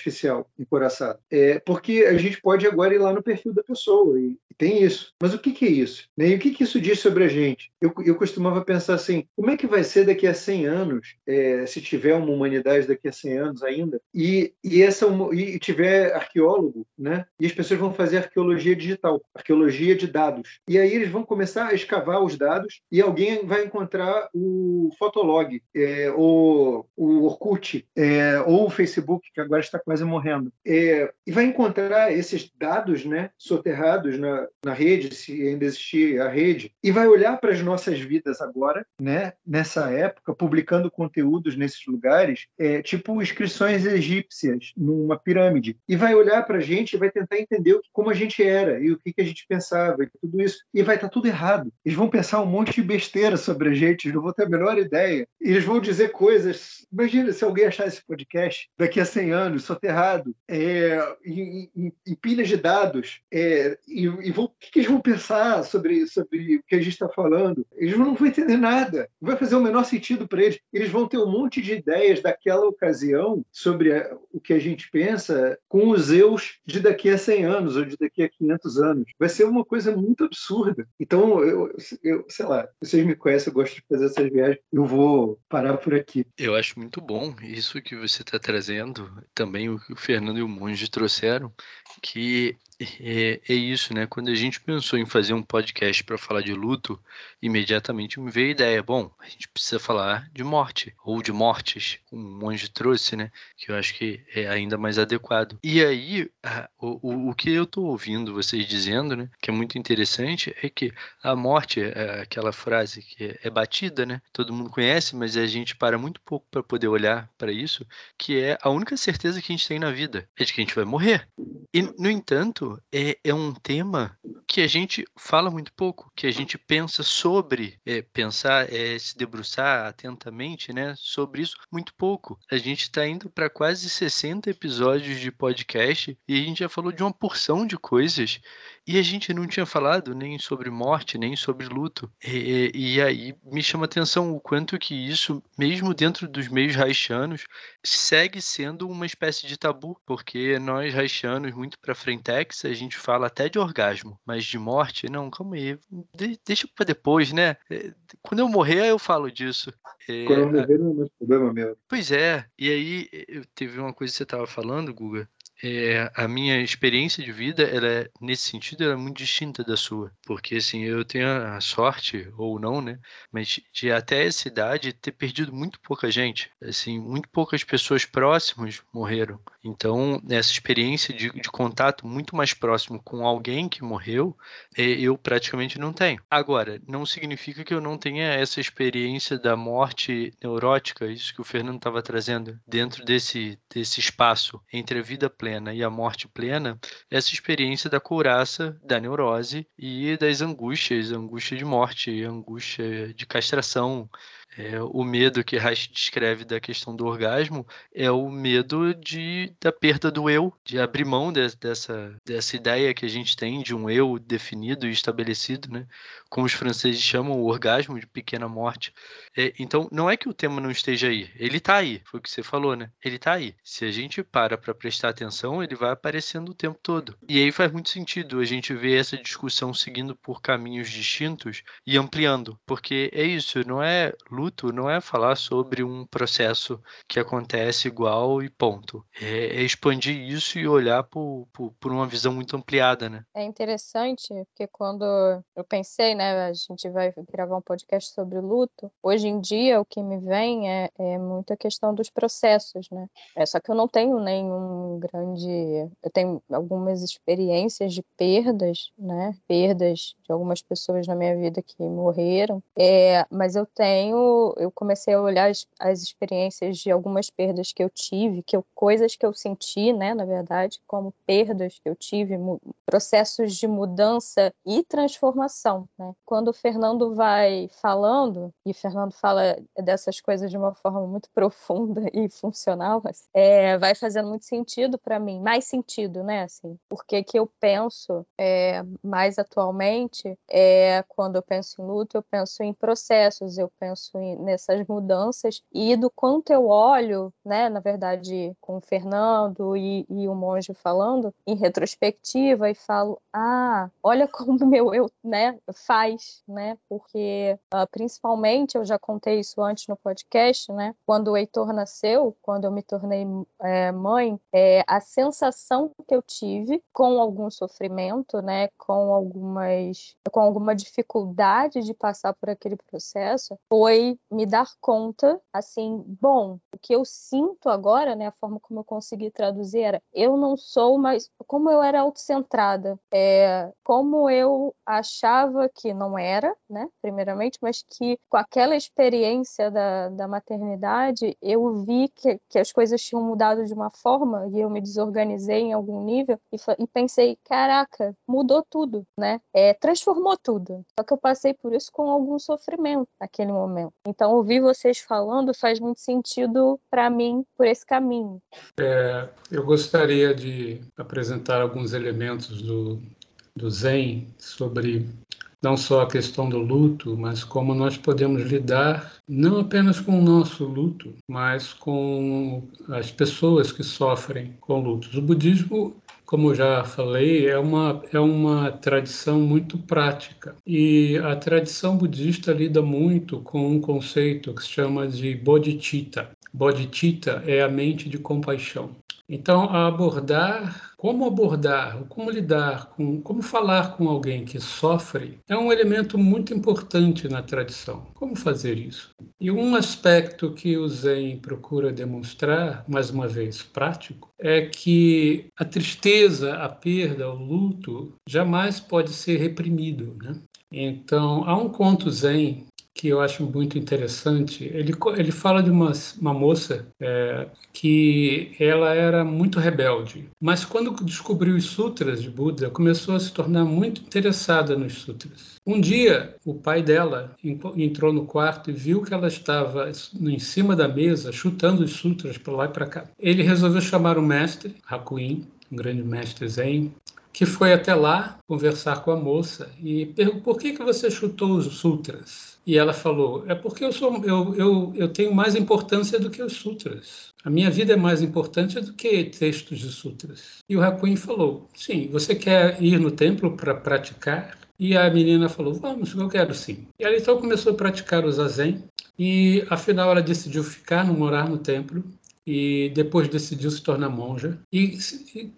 encoraçado. É, porque a gente pode agora ir lá no perfil da pessoa e, e tem isso. Mas o que, que é isso? Né? E o que, que isso diz sobre a gente? Eu, eu costumava pensar assim, como é que vai ser daqui a 100 anos, é, se tiver uma humanidade daqui a 100 anos ainda, e, e, essa, e tiver arqueólogo, né? e as pessoas vão fazer arqueologia digital, arqueologia de dados. E aí eles vão começar a escavar os dados e alguém vai encontrar o Fotolog, é, o, o Orkut, é, ou o Facebook, que agora está quase morrendo. É, e vai encontrar esses dados né, soterrados na, na rede, se ainda existir a rede, e vai olhar para as nossas vidas agora, né, nessa época, publicando conteúdos nesses lugares, é, tipo inscrições egípcias numa pirâmide, e vai olhar para a gente e vai tentar entender como a gente era e o que, que a gente pensava e tudo isso, e vai estar tá tudo errado. Eles vão pensar um monte de besteira sobre a gente, não vão ter a menor ideia. Eles vão dizer coisas. Imagina se alguém achar esse podcast daqui a 100 anos, soterrado, é, em, em, em, pilhas de dados, é, e, e o que, que, eles vão pensar sobre, sobre o que a gente está falando? Eles não vão entender nada. Não vai fazer o menor sentido para eles. Eles vão ter um monte de ideias daquela ocasião sobre a, o que a gente pensa com os eus de daqui a 100 anos ou de daqui a 500 anos. Vai ser uma coisa muito absurda. Então, eu, eu sei lá, vocês me conhecem, eu gosto de fazer essas viagens, eu vou parar por aqui. Eu acho muito bom isso que você está trazendo, também o que o Fernando e o Monge trouxeram, que é, é, isso, né? Quando a gente pensou em fazer um podcast para falar de luto, imediatamente me veio a ideia: bom, a gente precisa falar de morte, ou de mortes, como o monge trouxe, né? Que eu acho que é ainda mais adequado. E aí, a, o, o que eu estou ouvindo vocês dizendo, né? Que é muito interessante, é que a morte, é aquela frase que é, é batida, né? Todo mundo conhece, mas a gente para muito pouco para poder olhar para isso, que é a única certeza que a gente tem na vida, é de que a gente vai morrer. E, no entanto, é, é um tema que a gente fala muito pouco, que a gente pensa sobre, é, pensar, é, se debruçar atentamente, né, sobre isso muito pouco. A gente está indo para quase 60 episódios de podcast e a gente já falou de uma porção de coisas e a gente não tinha falado nem sobre morte, nem sobre luto. E, e aí me chama a atenção o quanto que isso, mesmo dentro dos meios haitianos, segue sendo uma espécie de tabu, porque nós haitianos, muito para frentex, a gente fala até de orgasmo, mas de morte, não, calma aí, de, deixa para depois, né? É, quando eu morrer, eu falo disso. É, Quando eu morrer, não é mais problema meu. Pois é, e aí teve uma coisa que você estava falando, Guga, é, a minha experiência de vida, ela é, nesse sentido, ela é muito distinta da sua. Porque, assim, eu tenho a sorte, ou não, né? Mas de até essa idade ter perdido muito pouca gente. Assim, muito poucas pessoas próximas morreram. Então, essa experiência de, de contato muito mais próximo com alguém que morreu, é, eu praticamente não tenho. Agora, não significa que eu não tenha essa experiência da morte neurótica, isso que o Fernando estava trazendo, dentro desse, desse espaço entre a vida plena plena e a morte plena, essa experiência da couraça, da neurose e das angústias, angústia de morte, angústia de castração, é, o medo que Reich descreve da questão do orgasmo é o medo de da perda do eu, de abrir mão de, dessa, dessa ideia que a gente tem de um eu definido e estabelecido, né? Como os franceses chamam o orgasmo de pequena morte. É, então, não é que o tema não esteja aí, ele está aí, foi o que você falou, né? Ele está aí. Se a gente para para prestar atenção, ele vai aparecendo o tempo todo. E aí faz muito sentido a gente ver essa discussão seguindo por caminhos distintos e ampliando, porque é isso, não é luto, não é falar sobre um processo que acontece igual e ponto. É, é expandir isso e olhar por, por, por, uma visão muito ampliada, né? É interessante, porque quando eu pensei, né, a gente vai gravar um podcast sobre luto, hoje em dia o que me vem é, é muito a questão dos processos, né? É, só que eu não tenho nenhum grande... Eu tenho algumas experiências de perdas, né? Perdas de algumas pessoas na minha vida que morreram, é, mas eu tenho... Eu comecei a olhar as, as experiências de algumas perdas que eu tive, que eu, coisas que eu senti, né, na verdade, como perdas que eu tive, processos de mudança e transformação, né? Quando o Fernando vai falando, e Fernando fala dessas coisas de uma forma muito *laughs* profunda e funcional, é, vai fazendo muito sentido para mim, mais sentido, né, assim, porque que eu penso é, mais atualmente é quando eu penso em luto, eu penso em processos, eu penso nessas mudanças e do quanto eu olho, né, na verdade, com o Fernando e, e o monge falando em retrospectiva e falo, ah, olha *laughs* como meu eu, né, faz, né, porque uh, principalmente eu já contei isso antes no podcast, né, quando o Heitor nasceu, quando eu me tornei é, mãe, é, a sensação que eu tive com algum sofrimento, né, com algumas, com alguma dificuldade de passar por aquele processo, foi me dar conta, assim, bom, o que eu sinto agora, né, a forma como eu consegui traduzir era, eu não sou mais, como eu era autocentrada, é, como eu achava que não era, né, primeiramente, mas que com aquela experiência da, da maternidade, eu vi que, que as coisas tinham mudado de uma forma e eu me desorganizei em algum nível e, e pensei, caraca, mudou tudo, né, é, transformou tudo. Só que eu passei por isso com algum sofrimento naquele momento. Então, ouvir vocês falando faz muito sentido para mim por esse caminho. É, eu gostaria de apresentar alguns elementos do, do Zen sobre não só a questão do luto, mas como nós podemos lidar não apenas com o nosso luto, mas com as pessoas que sofrem com lutos. O budismo como já falei, é uma, é uma tradição muito prática. E a tradição budista lida muito com um conceito que se chama de bodhicitta. Bodhicitta é a mente de compaixão. Então, abordar, como abordar, como lidar com, como falar com alguém que sofre, é um elemento muito importante na tradição. Como fazer isso? E um aspecto que o Zen procura demonstrar, mais uma vez prático, é que a tristeza, a perda, o luto jamais pode ser reprimido, né? Então, há um conto zen que eu acho muito interessante. Ele, ele fala de uma, uma moça é, que ela era muito rebelde, mas quando descobriu os sutras de Buda, começou a se tornar muito interessada nos sutras. Um dia, o pai dela entrou no quarto e viu que ela estava em cima da mesa, chutando os sutras para lá e para cá. Ele resolveu chamar o mestre, Hakuin, um grande mestre Zen, que foi até lá conversar com a moça e perguntou por que, que você chutou os sutras? E ela falou: é porque eu, sou, eu, eu, eu tenho mais importância do que os sutras. A minha vida é mais importante do que textos de sutras. E o Hakuin falou: sim, você quer ir no templo para praticar? E a menina falou: vamos, eu quero sim. E ela então começou a praticar o zazen. E afinal ela decidiu ficar, não morar no templo. E depois decidiu se tornar monja. E, e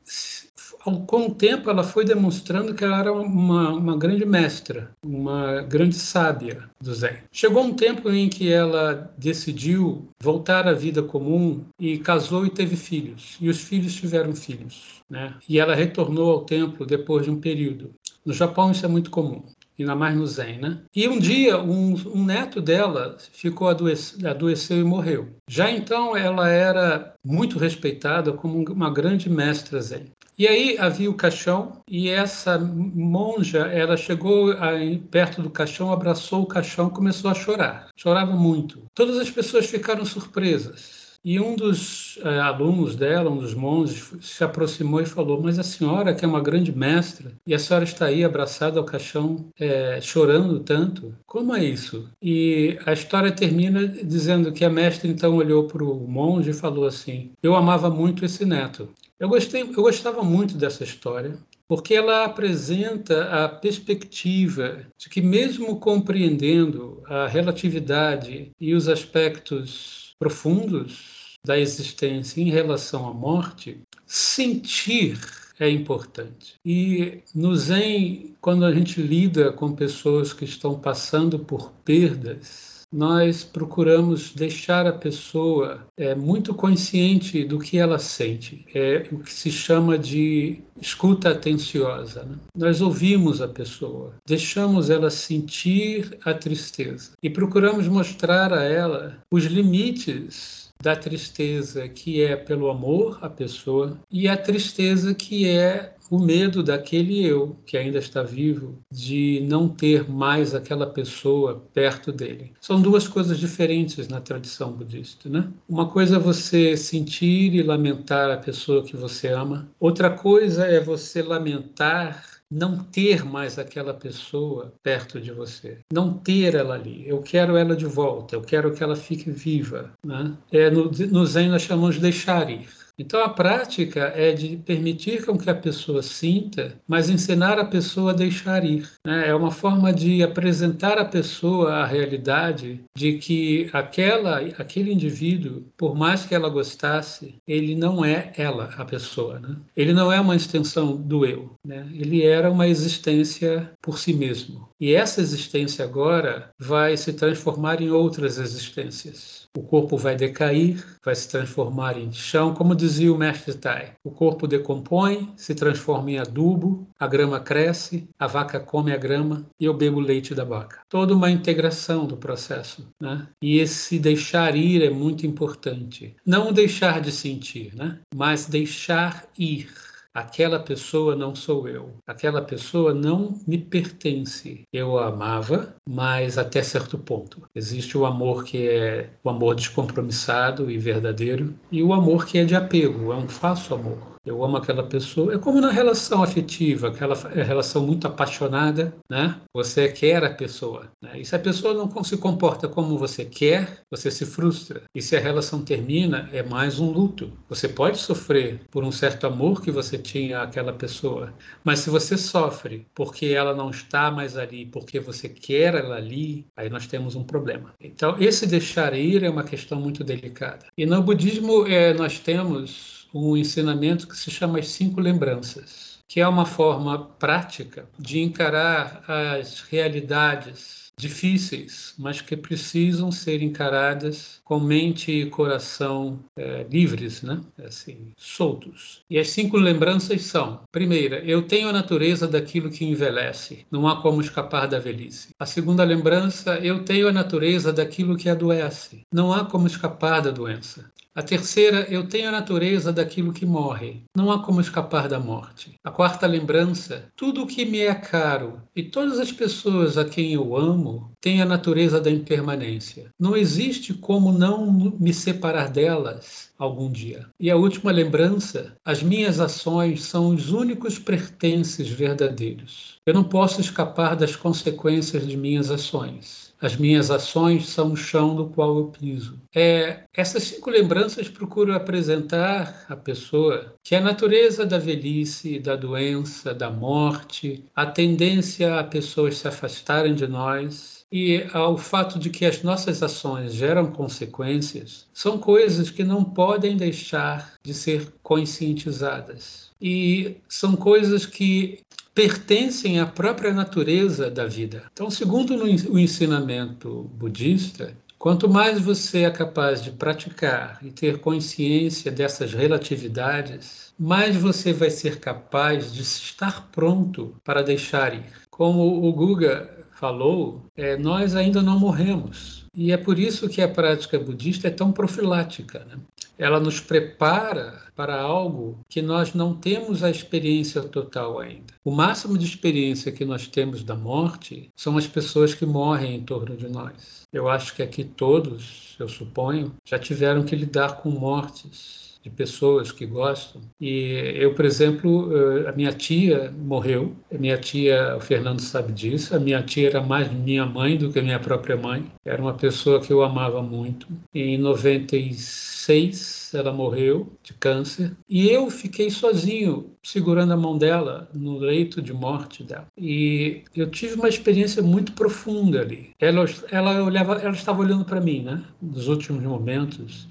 com o tempo ela foi demonstrando que ela era uma, uma grande mestra, uma grande sábia do Zen. Chegou um tempo em que ela decidiu voltar à vida comum e casou e teve filhos. E os filhos tiveram filhos. Né? E ela retornou ao templo depois de um período. No Japão isso é muito comum ainda mais no Zen, né? E um dia, um, um neto dela ficou adoece, adoeceu e morreu. Já então, ela era muito respeitada como uma grande mestra Zen. E aí havia o caixão e essa monja, ela chegou aí, perto do caixão, abraçou o caixão, começou a chorar. Chorava muito. Todas as pessoas ficaram surpresas. E um dos é, alunos dela, um dos monges, se aproximou e falou: Mas a senhora, que é uma grande mestra, e a senhora está aí abraçada ao caixão, é, chorando tanto, como é isso? E a história termina dizendo que a mestra então olhou para o monge e falou assim: Eu amava muito esse neto. Eu, gostei, eu gostava muito dessa história, porque ela apresenta a perspectiva de que, mesmo compreendendo a relatividade e os aspectos profundos da existência em relação à morte, sentir é importante. E no Zen, quando a gente lida com pessoas que estão passando por perdas, nós procuramos deixar a pessoa é, muito consciente do que ela sente. É o que se chama de escuta atenciosa. Né? Nós ouvimos a pessoa, deixamos ela sentir a tristeza e procuramos mostrar a ela os limites da tristeza que é pelo amor à pessoa e a tristeza que é o medo daquele eu que ainda está vivo de não ter mais aquela pessoa perto dele. São duas coisas diferentes na tradição budista, né? Uma coisa é você sentir e lamentar a pessoa que você ama. Outra coisa é você lamentar não ter mais aquela pessoa perto de você, não ter ela ali. Eu quero ela de volta, eu quero que ela fique viva. Né? É, no, no Zen nós chamamos de deixar ir. Então, a prática é de permitir com que a pessoa sinta, mas ensinar a pessoa a deixar ir. Né? É uma forma de apresentar à pessoa a realidade de que aquela, aquele indivíduo, por mais que ela gostasse, ele não é ela, a pessoa. Né? Ele não é uma extensão do eu. Né? Ele era uma existência por si mesmo. E essa existência agora vai se transformar em outras existências o corpo vai decair, vai se transformar em chão, como dizia o mestre Tai. O corpo decompõe, se transforma em adubo, a grama cresce, a vaca come a grama e eu bebo leite da vaca. Toda uma integração do processo, né? E esse deixar ir é muito importante. Não deixar de sentir, né? Mas deixar ir Aquela pessoa não sou eu. Aquela pessoa não me pertence. Eu a amava, mas até certo ponto. Existe o amor que é o amor descompromissado e verdadeiro, e o amor que é de apego, é um falso amor eu amo aquela pessoa. É como na relação afetiva, aquela é relação muito apaixonada, né? Você quer a pessoa, né? E se a pessoa não se comporta como você quer, você se frustra. E se a relação termina, é mais um luto. Você pode sofrer por um certo amor que você tinha àquela pessoa, mas se você sofre porque ela não está mais ali, porque você quer ela ali, aí nós temos um problema. Então, esse deixar ir é uma questão muito delicada. E no budismo, é, nós temos um ensinamento que se chama as cinco lembranças, que é uma forma prática de encarar as realidades difíceis, mas que precisam ser encaradas com mente e coração é, livres, né? Assim, soltos. E as cinco lembranças são: primeira, eu tenho a natureza daquilo que envelhece, não há como escapar da velhice. A segunda lembrança, eu tenho a natureza daquilo que adoece, não há como escapar da doença. A terceira, eu tenho a natureza daquilo que morre. Não há como escapar da morte. A quarta lembrança, tudo o que me é caro e todas as pessoas a quem eu amo têm a natureza da impermanência. Não existe como não me separar delas algum dia. E a última lembrança, as minhas ações são os únicos pertences verdadeiros. Eu não posso escapar das consequências de minhas ações. As minhas ações são o chão no qual eu piso. É, essas cinco lembranças procuro apresentar à pessoa que a natureza da velhice, da doença, da morte, a tendência a pessoas se afastarem de nós, e ao fato de que as nossas ações geram consequências, são coisas que não podem deixar de ser conscientizadas. E são coisas que pertencem à própria natureza da vida. Então, segundo o ensinamento budista, quanto mais você é capaz de praticar e ter consciência dessas relatividades, mais você vai ser capaz de estar pronto para deixar ir. Como o Guga falou, é, nós ainda não morremos. E é por isso que a prática budista é tão profilática. Né? Ela nos prepara para algo que nós não temos a experiência total ainda. O máximo de experiência que nós temos da morte são as pessoas que morrem em torno de nós. Eu acho que aqui todos, eu suponho, já tiveram que lidar com mortes de pessoas que gostam. E eu, por exemplo, eh, a minha tia morreu. A minha tia, o Fernando sabe disso. A minha tia era mais minha mãe do que minha própria mãe. Era uma pessoa que eu amava muito. Em 96 ela morreu de câncer e eu fiquei sozinho segurando a mão dela no leito de morte dela. E eu tive uma experiência muito profunda ali. Ela, ela olhava, ela estava olhando para mim, né? Nos últimos momentos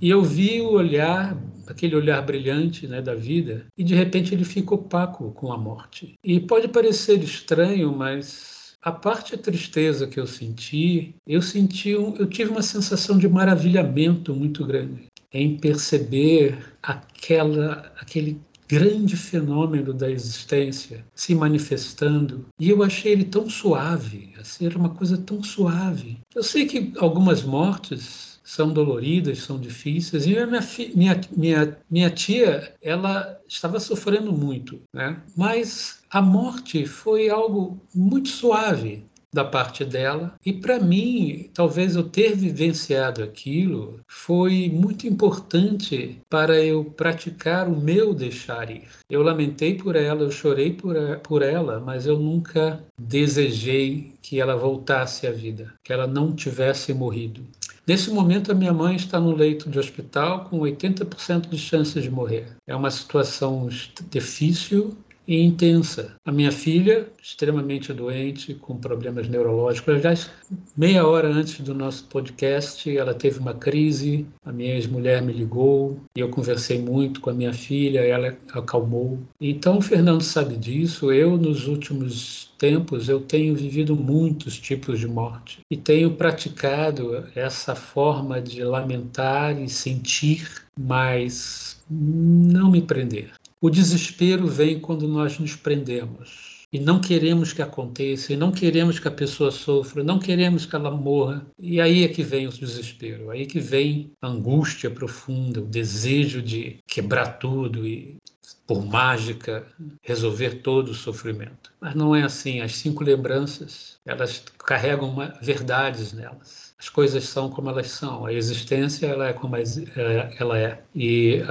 e eu vi o olhar, aquele olhar brilhante né, da vida, e de repente ele fica opaco com a morte. E pode parecer estranho, mas a parte tristeza que eu senti, eu senti, um, eu tive uma sensação de maravilhamento muito grande em perceber aquela, aquele grande fenômeno da existência se manifestando. E eu achei ele tão suave, assim, era uma coisa tão suave. Eu sei que algumas mortes são doloridas, são difíceis. E minha, minha, minha, minha tia, ela estava sofrendo muito, né? Mas a morte foi algo muito suave da parte dela. E para mim, talvez eu ter vivenciado aquilo foi muito importante para eu praticar o meu deixar ir. Eu lamentei por ela, eu chorei por, por ela, mas eu nunca desejei que ela voltasse à vida, que ela não tivesse morrido. Nesse momento, a minha mãe está no leito de hospital com 80% de chances de morrer. É uma situação difícil e intensa. A minha filha, extremamente doente, com problemas neurológicos. Aliás, meia hora antes do nosso podcast, ela teve uma crise. A minha ex-mulher me ligou e eu conversei muito com a minha filha, ela acalmou. Então, o Fernando sabe disso. Eu, nos últimos tempos, eu tenho vivido muitos tipos de morte e tenho praticado essa forma de lamentar e sentir, mas não me prender. O desespero vem quando nós nos prendemos e não queremos que aconteça, e não queremos que a pessoa sofra, não queremos que ela morra. E aí é que vem o desespero, aí é que vem a angústia profunda, o desejo de quebrar tudo e, por mágica, resolver todo o sofrimento. Mas não é assim. As cinco lembranças, elas carregam uma, verdades nelas as coisas são como elas são, a existência ela é como ela é. E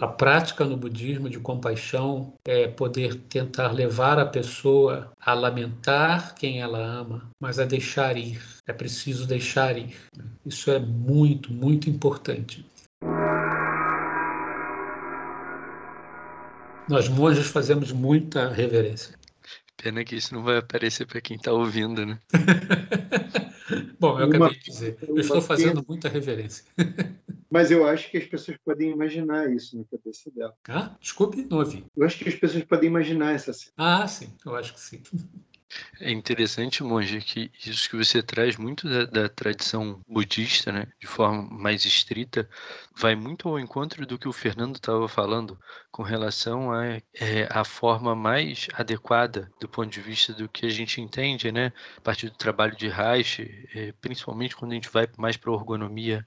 a, a, prática no budismo de compaixão é poder tentar levar a pessoa a lamentar quem ela ama, mas a deixar ir. É preciso deixar ir. Isso é muito, muito importante. Nós monges fazemos muita reverência. Pena que isso não vai aparecer para quem está ouvindo, né? *laughs* *laughs* Bom, eu acabei de dizer, eu estou fazendo muita reverência. *laughs* Mas eu acho que as pessoas podem imaginar isso na cabeça dela. Ah, desculpe, não ouvi. Eu acho que as pessoas podem imaginar essa cena. Ah, sim, eu acho que sim. É interessante, monge, que isso que você traz muito da, da, tradição budista, né, de forma mais estrita, vai muito ao encontro do que o Fernando estava falando com relação à é, a forma mais adequada do ponto de vista do que a gente entende, né, a partir do trabalho de Reich, é, principalmente quando a gente vai mais para a ergonomia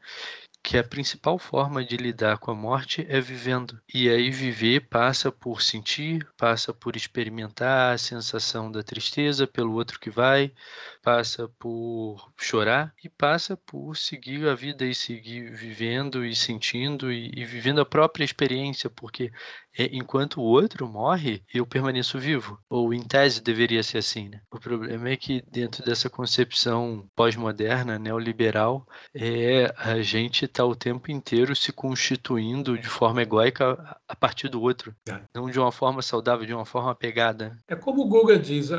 que a principal forma de lidar com a morte é vivendo. E aí viver passa por sentir, passa por experimentar a sensação da tristeza pelo outro que vai, passa por chorar e passa por seguir a vida e seguir vivendo e sentindo e, e vivendo a própria experiência, porque é, enquanto o outro morre, eu permaneço vivo. Ou em tese deveria ser assim, né? O problema é que dentro dessa concepção pós-moderna, neoliberal, é, a gente está o tempo inteiro se constituindo de forma egóica a partir do outro. É. Não de uma forma saudável, de uma forma apegada. É como o Guga diz,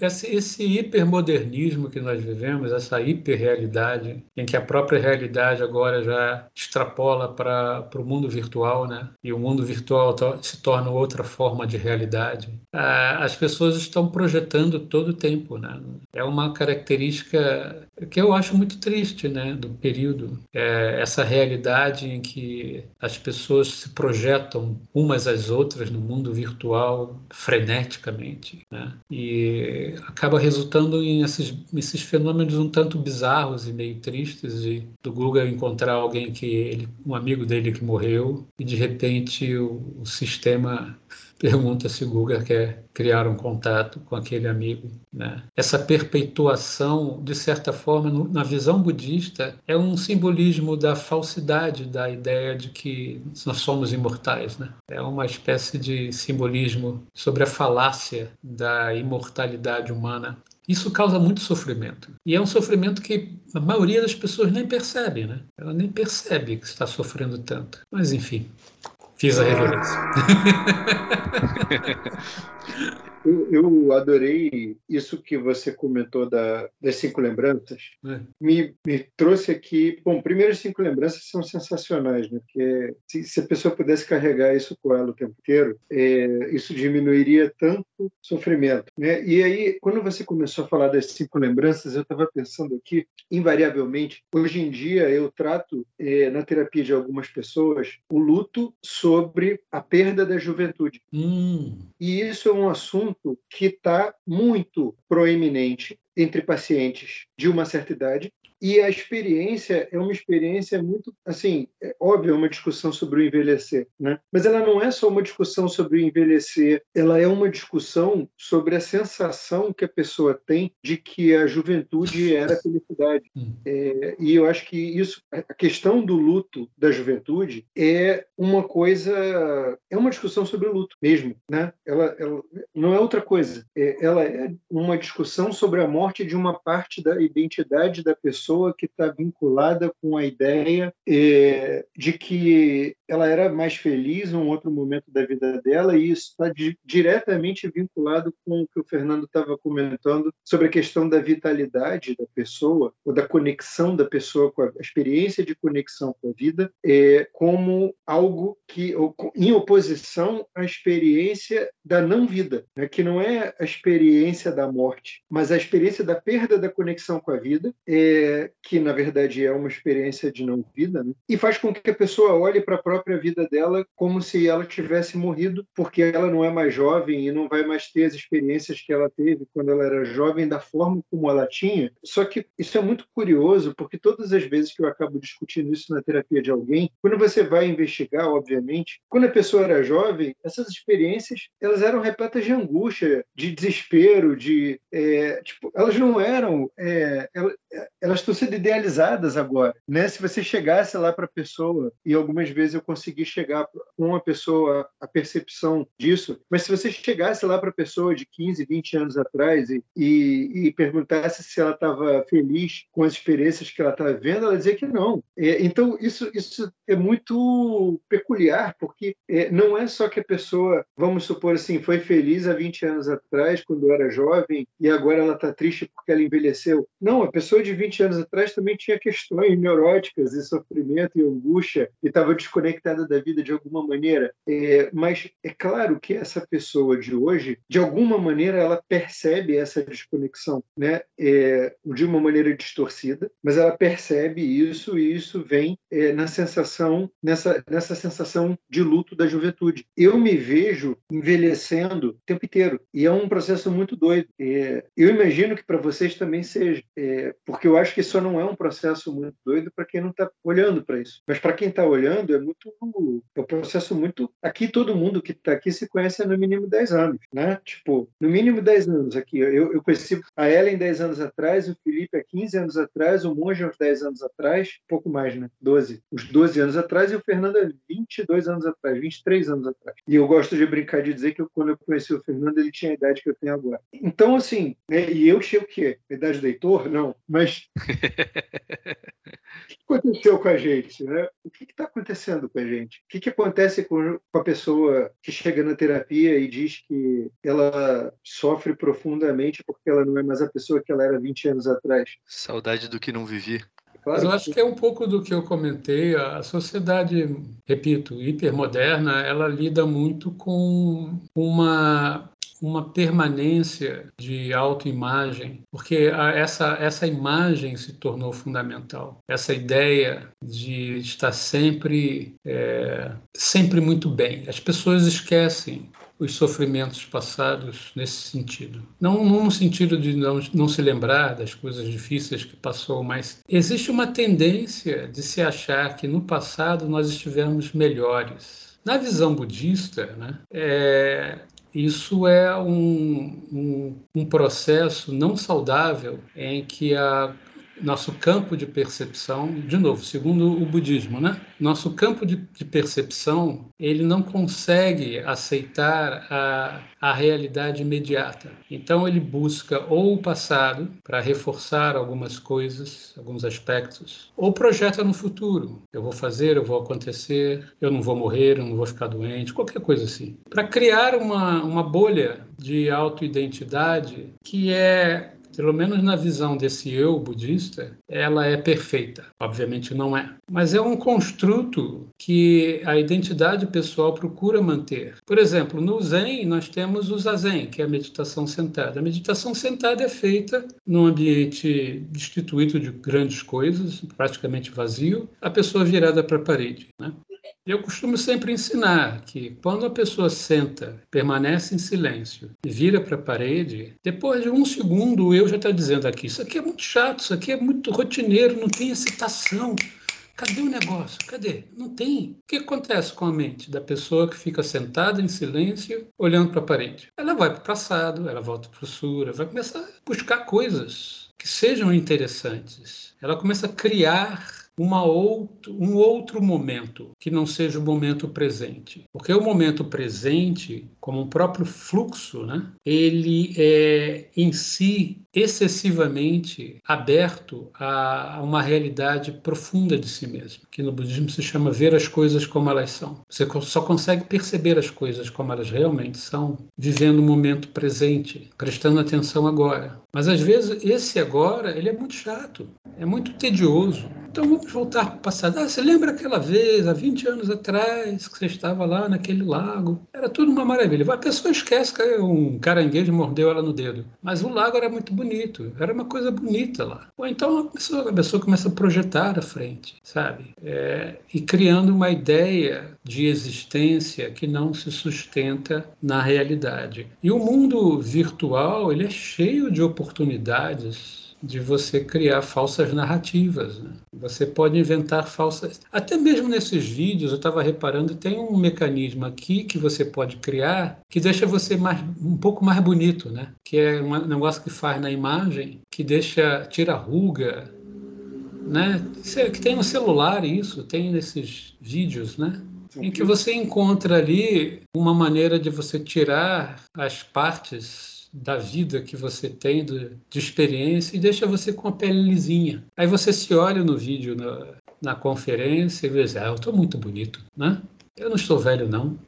esse, esse hipermodernismo que nós vivemos, essa hiperrealidade, em que a própria realidade agora já extrapola para o mundo virtual, né? E o mundo virtual se torna outra forma de realidade. As pessoas estão projetando todo o tempo, né? É uma característica que eu acho muito triste, né? Do período. É, é, essa realidade em que as pessoas se projetam umas às outras no mundo virtual freneticamente, né? e acaba resultando em esses, esses fenômenos um tanto bizarros e meio tristes de, do Guga encontrar alguém que ele, um amigo dele que morreu e de repente o, o sistema pergunta se Guga quer criar um contato com aquele amigo. Né? Essa perpetuação, de certa forma, no, na visão budista, é um simbolismo da falsidade da ideia de que nós somos imortais. Né? É uma espécie de simbolismo sobre a falácia da imortalidade humana. Isso causa muito sofrimento. E é um sofrimento que a maioria das pessoas nem percebe, né? Ela nem percebe que está sofrendo tanto. Mas, enfim, Fiz a reverência. *laughs* Eu, eu, adorei isso que você comentou da, das cinco lembranças. É. Me, me, trouxe aqui. Bom, primeiro, as cinco lembranças são sensacionais, né? Porque se, se, a pessoa pudesse carregar isso com ela o tempo inteiro, é, isso diminuiria tanto sofrimento. Né? E aí, quando você começou a falar das cinco lembranças, eu estava pensando aqui, invariavelmente, hoje em dia eu trato é, na terapia de algumas pessoas o luto sobre a perda da juventude. Hum. E isso é um assunto que está muito proeminente entre pacientes de uma certa idade e a experiência é uma experiência muito, assim, é óbvio, é uma discussão sobre o envelhecer, né? Mas ela não é só uma discussão sobre o envelhecer, ela é uma discussão sobre a sensação que a pessoa tem de que a juventude era felicidade. Hum. É, e eu acho que isso, a questão do luto da juventude é uma coisa, é uma discussão sobre o luto mesmo, né? Ela, ela não é outra coisa. É, ela é uma discussão sobre a morte de uma parte da identidade da pessoa pessoa que está vinculada com a ideia é, de que ela era mais feliz em um outro momento da vida dela, e isso está di diretamente vinculado com o que o Fernando estava comentando sobre a questão da vitalidade da pessoa, ou da conexão da pessoa com a, a experiência de conexão com a vida, é, como algo que, em oposição à experiência da não-vida, né? que não é a experiência da morte, mas a experiência da perda da conexão com a vida, é, que na verdade é uma experiência de não vida, né? e faz com que a pessoa olhe para a própria vida dela como se ela tivesse morrido, porque ela não é mais jovem e não vai mais ter as experiências que ela teve quando ela era jovem da forma como ela tinha. Só que isso é muito curioso, porque todas as vezes que eu acabo discutindo isso na terapia de alguém, quando você vai investigar, obviamente, quando a pessoa era jovem, essas experiências elas eram repletas de angústia, de desespero, de é, tipo, elas não eram, é, elas estão sendo idealizadas agora. Né? Se você chegasse lá para a pessoa, e algumas vezes eu consegui chegar com uma pessoa a percepção disso, mas se você chegasse lá para a pessoa de 15, 20 anos atrás e, e, e perguntasse se ela estava feliz com as experiências que ela estava vendo, ela dizia que não. É, então, isso, isso é muito peculiar, porque é, não é só que a pessoa, vamos supor assim, foi feliz há 20 anos atrás, quando era jovem, e agora ela está triste porque ela envelheceu. Não, a pessoa de 20 anos anos atrás também tinha questões neuróticas e sofrimento e angústia e estava desconectada da vida de alguma maneira. É, mas é claro que essa pessoa de hoje, de alguma maneira, ela percebe essa desconexão, né? É, de uma maneira distorcida, mas ela percebe isso e isso vem é, na sensação, nessa, nessa sensação de luto da juventude. Eu me vejo envelhecendo o tempo inteiro e é um processo muito doido. É, eu imagino que para vocês também seja, é, porque eu acho que isso não é um processo muito doido para quem não está olhando para isso. Mas para quem está olhando, é muito. É um processo muito. Aqui todo mundo que está aqui se conhece há no mínimo 10 anos, né? Tipo, no mínimo 10 anos aqui. Eu, eu conheci a Ellen 10 anos atrás, o Felipe há 15 anos atrás, o Monge há uns 10 anos atrás, pouco mais, né? 12. Uns 12 anos atrás e o Fernando há 22 anos atrás, 23 anos atrás. E eu gosto de brincar de dizer que eu, quando eu conheci o Fernando, ele tinha a idade que eu tenho agora. Então, assim, né? e eu tinha o quê? A idade do Heitor? Não. Mas o que aconteceu com a gente? Né? O que está acontecendo com a gente? O que, que acontece com, com a pessoa que chega na terapia e diz que ela sofre profundamente porque ela não é mais a pessoa que ela era 20 anos atrás? Saudade do que não vivi. Claro Mas eu acho que é um pouco do que eu comentei. A sociedade, repito, hipermoderna, ela lida muito com uma uma permanência de autoimagem, porque essa, essa imagem se tornou fundamental. Essa ideia de estar sempre, é, sempre muito bem. As pessoas esquecem os sofrimentos passados nesse sentido. Não, não no sentido de não, não se lembrar das coisas difíceis que passou, mas existe uma tendência de se achar que no passado nós estivemos melhores. Na visão budista, né, é, isso é um, um, um, processo não saudável em que a nosso campo de percepção, de novo, segundo o budismo, né? Nosso campo de, de percepção, ele não consegue aceitar a, a realidade imediata. Então ele busca ou o passado para reforçar algumas coisas, alguns aspectos, ou projeta no futuro. Eu vou fazer, eu vou acontecer, eu não vou morrer, eu não vou ficar doente, qualquer coisa assim. Para criar uma, uma bolha de autoidentidade que é pelo menos na visão desse eu budista, ela é perfeita. Obviamente não é. Mas é um construto que a identidade pessoal procura manter. Por exemplo, no Zen, nós temos o Zazen, que é a meditação sentada. A meditação sentada é feita num ambiente destituído de grandes coisas, praticamente vazio, a pessoa virada para a parede. Né? Eu costumo sempre ensinar que quando a pessoa senta, permanece em silêncio e vira para a parede, depois de um segundo eu já está dizendo aqui: Isso aqui é muito chato, isso aqui é muito rotineiro, não tem excitação. Cadê o negócio? Cadê? Não tem. O que acontece com a mente da pessoa que fica sentada em silêncio, olhando para a parede? Ela vai para o passado, ela volta para o sura, vai começar a buscar coisas que sejam interessantes. Ela começa a criar uma outro, um outro momento que não seja o momento presente. Porque o momento presente, como um próprio fluxo, né, ele é em si excessivamente aberto a uma realidade profunda de si mesmo, que no budismo se chama ver as coisas como elas são. Você só consegue perceber as coisas como elas realmente são vivendo o momento presente, prestando atenção agora. Mas às vezes esse agora, ele é muito chato, é muito tedioso. Então vamos voltar para o passado. Ah, você lembra aquela vez, há 20 anos atrás, que você estava lá naquele lago? Era tudo uma maravilha. A pessoa esquece que um caranguejo mordeu ela no dedo. Mas o lago era muito bonito, era uma coisa bonita lá. Ou então a pessoa, a pessoa começa a projetar à frente, sabe? É, e criando uma ideia de existência que não se sustenta na realidade. E o mundo virtual, ele é cheio de oportunidades de você criar falsas narrativas. Né? Você pode inventar falsas. Até mesmo nesses vídeos, eu estava reparando, tem um mecanismo aqui que você pode criar que deixa você mais, um pouco mais bonito, né? Que é um negócio que faz na imagem, que deixa tira ruga, né? Que tem no celular isso, tem nesses vídeos, né? Em que você encontra ali uma maneira de você tirar as partes da vida que você tem, de, de experiência, e deixa você com a pele lisinha. Aí você se olha no vídeo, na, na conferência, e vê, ah, eu estou muito bonito, né? Eu não estou velho, não.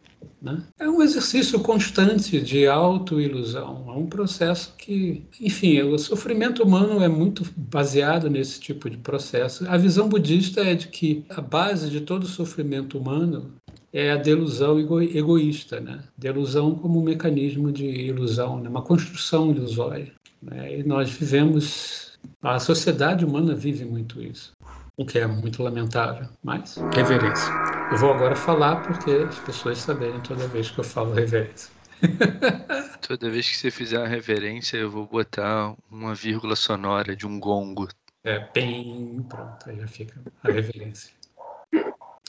Né? É um exercício constante de autoilusão, é um processo que, enfim, o sofrimento humano é muito baseado nesse tipo de processo. A visão budista é de que a base de todo sofrimento humano é a delusão ego egoísta, né? Delusão como um mecanismo de ilusão, né? uma construção ilusória. Né? E nós vivemos, a sociedade humana vive muito isso, o que é muito lamentável, mas reverência. Eu vou agora falar porque as pessoas saberem toda vez que eu falo reverência. *laughs* toda vez que você fizer uma reverência, eu vou botar uma vírgula sonora de um gongo. É, bem, pronto, aí já fica a reverência.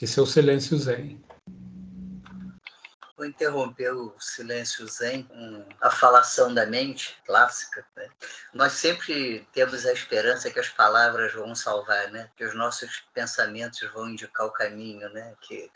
Esse é o silêncio zen. Vou interromper o silêncio zen com a falação da mente clássica. Né? Nós sempre temos a esperança que as palavras vão salvar, né? que os nossos pensamentos vão indicar o caminho, né? que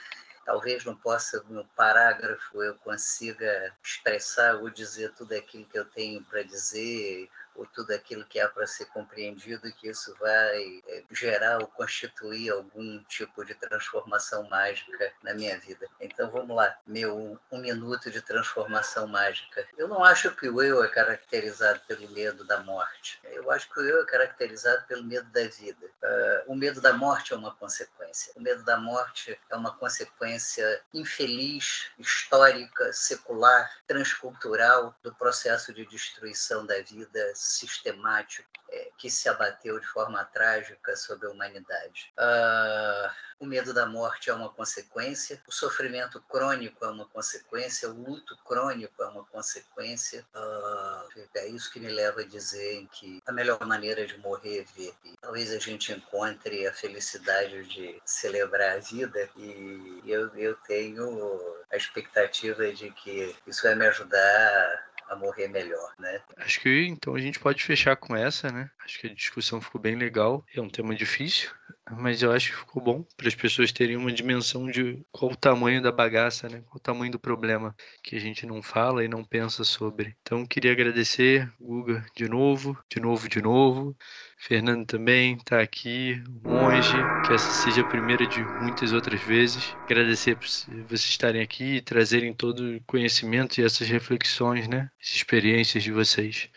talvez não possa, no parágrafo, eu consiga expressar ou dizer tudo aquilo que eu tenho para dizer, ou tudo aquilo que há para ser compreendido, que isso vai eh, gerar ou constituir algum tipo de transformação mágica na minha vida. Então vamos lá, meu um minuto de transformação mágica. Eu não acho que o eu é caracterizado pelo medo da morte. Eu acho que o eu é caracterizado pelo medo da vida. Uh, o medo da morte é uma consequência. O medo da morte é uma consequência infeliz, histórica, secular, transcultural do processo de destruição da vida sistemático é, que se abateu de forma trágica sobre a humanidade. Uh, o medo da morte é uma consequência, o sofrimento crônico é uma consequência, o luto crônico é uma consequência. Uh, é isso que me leva a dizer que a melhor maneira de morrer é ver. E talvez a gente encontre a felicidade de celebrar a vida e eu, eu tenho a expectativa de que isso vai me ajudar a morrer melhor, né? Acho que então a gente pode fechar com essa, né? Acho que a discussão ficou bem legal. É um tema difícil, mas eu acho que ficou bom para as pessoas terem uma dimensão de qual o tamanho da bagaça, né? Qual o tamanho do problema que a gente não fala e não pensa sobre. Então queria agradecer, Guga, de novo, de novo, de novo. Fernando também está aqui, monge, que essa seja a primeira de muitas outras vezes. Agradecer por vocês estarem aqui e trazerem todo o conhecimento e essas reflexões, né? As experiências de vocês.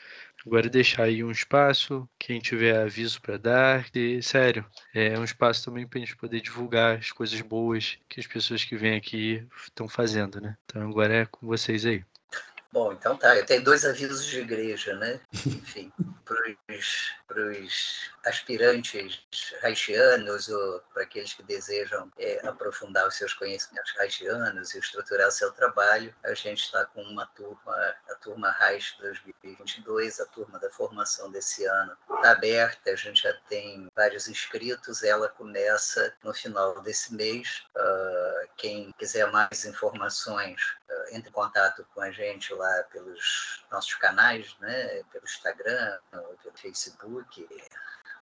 Agora deixar aí um espaço, quem tiver aviso para dar, e sério, é um espaço também para a gente poder divulgar as coisas boas que as pessoas que vêm aqui estão fazendo, né? Então agora é com vocês aí. Bom, então tá. Eu tenho dois avisos de igreja, né? Enfim, *laughs* para os aspirantes haitianos ou para aqueles que desejam é, aprofundar os seus conhecimentos haitianos e estruturar o seu trabalho, a gente está com uma turma, a turma Haiti 2022, a turma da formação desse ano está aberta, a gente já tem vários inscritos, ela começa no final desse mês. Uh, quem quiser mais informações, uh, entre em contato com a gente lá pelos nossos canais, né? pelo Instagram, pelo Facebook,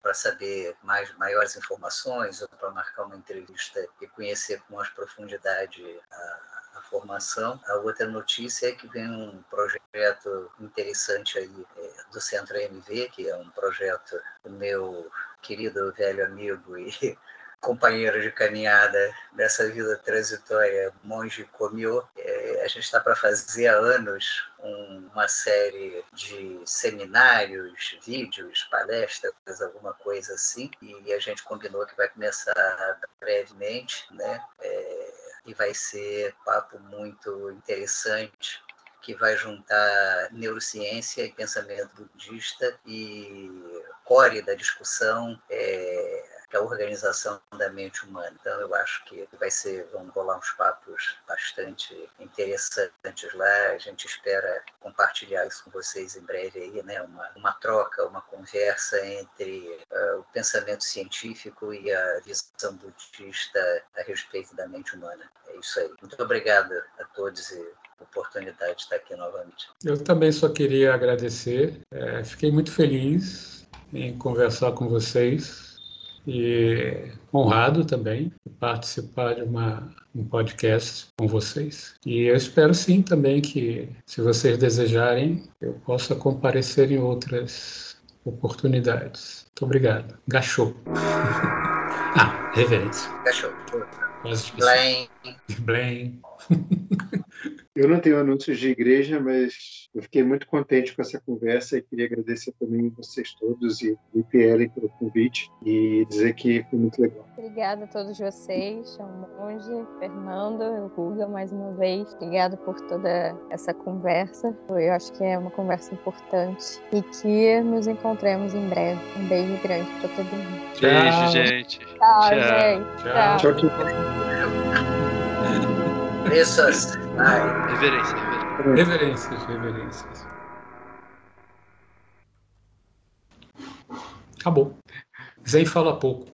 para saber mais maiores informações ou para marcar uma entrevista e conhecer com mais profundidade a, a, formação. A outra notícia é que vem um projeto interessante aí é, do Centro MV, que é um projeto do meu querido velho amigo e companheiro de caminhada dessa vida transitória, Monge Comio. É, a gente está para fazer há anos um, uma série de seminários, vídeos, palestras, alguma coisa assim, e a gente combinou que vai começar brevemente, né? É, e vai ser papo muito interessante que vai juntar neurociência e pensamento budista e core da discussão é a organização da mente humana. Então, eu acho que vai ser, vão rolar uns papos bastante interessantes lá. A gente espera compartilhar isso com vocês em breve aí, né? Uma, uma troca, uma conversa entre uh, o pensamento científico e a visão budista a respeito da mente humana. É isso aí. Muito obrigado a todos e oportunidade de estar aqui novamente. Eu também só queria agradecer. É, fiquei muito feliz em conversar com vocês e honrado também participar de uma, um podcast com vocês. E eu espero sim também que, se vocês desejarem, eu possa comparecer em outras oportunidades. Muito obrigado. Gachou. *laughs* ah, reverência. Gachou. Blém. Blém. *laughs* Eu não tenho anúncios de igreja, mas eu fiquei muito contente com essa conversa e queria agradecer também vocês todos e o IPL pelo convite e dizer que foi muito legal. Obrigada a todos vocês, ao Monge, Fernando, o Guga mais uma vez. Obrigada por toda essa conversa. Eu acho que é uma conversa importante e que nos encontremos em breve. Um beijo grande para todo mundo. Beijo, gente. Tchau, Tchau. gente. Tchau. Tchau. Tchau. Reverências. Reverências, reverências. Reverências, Acabou. Zen fala pouco.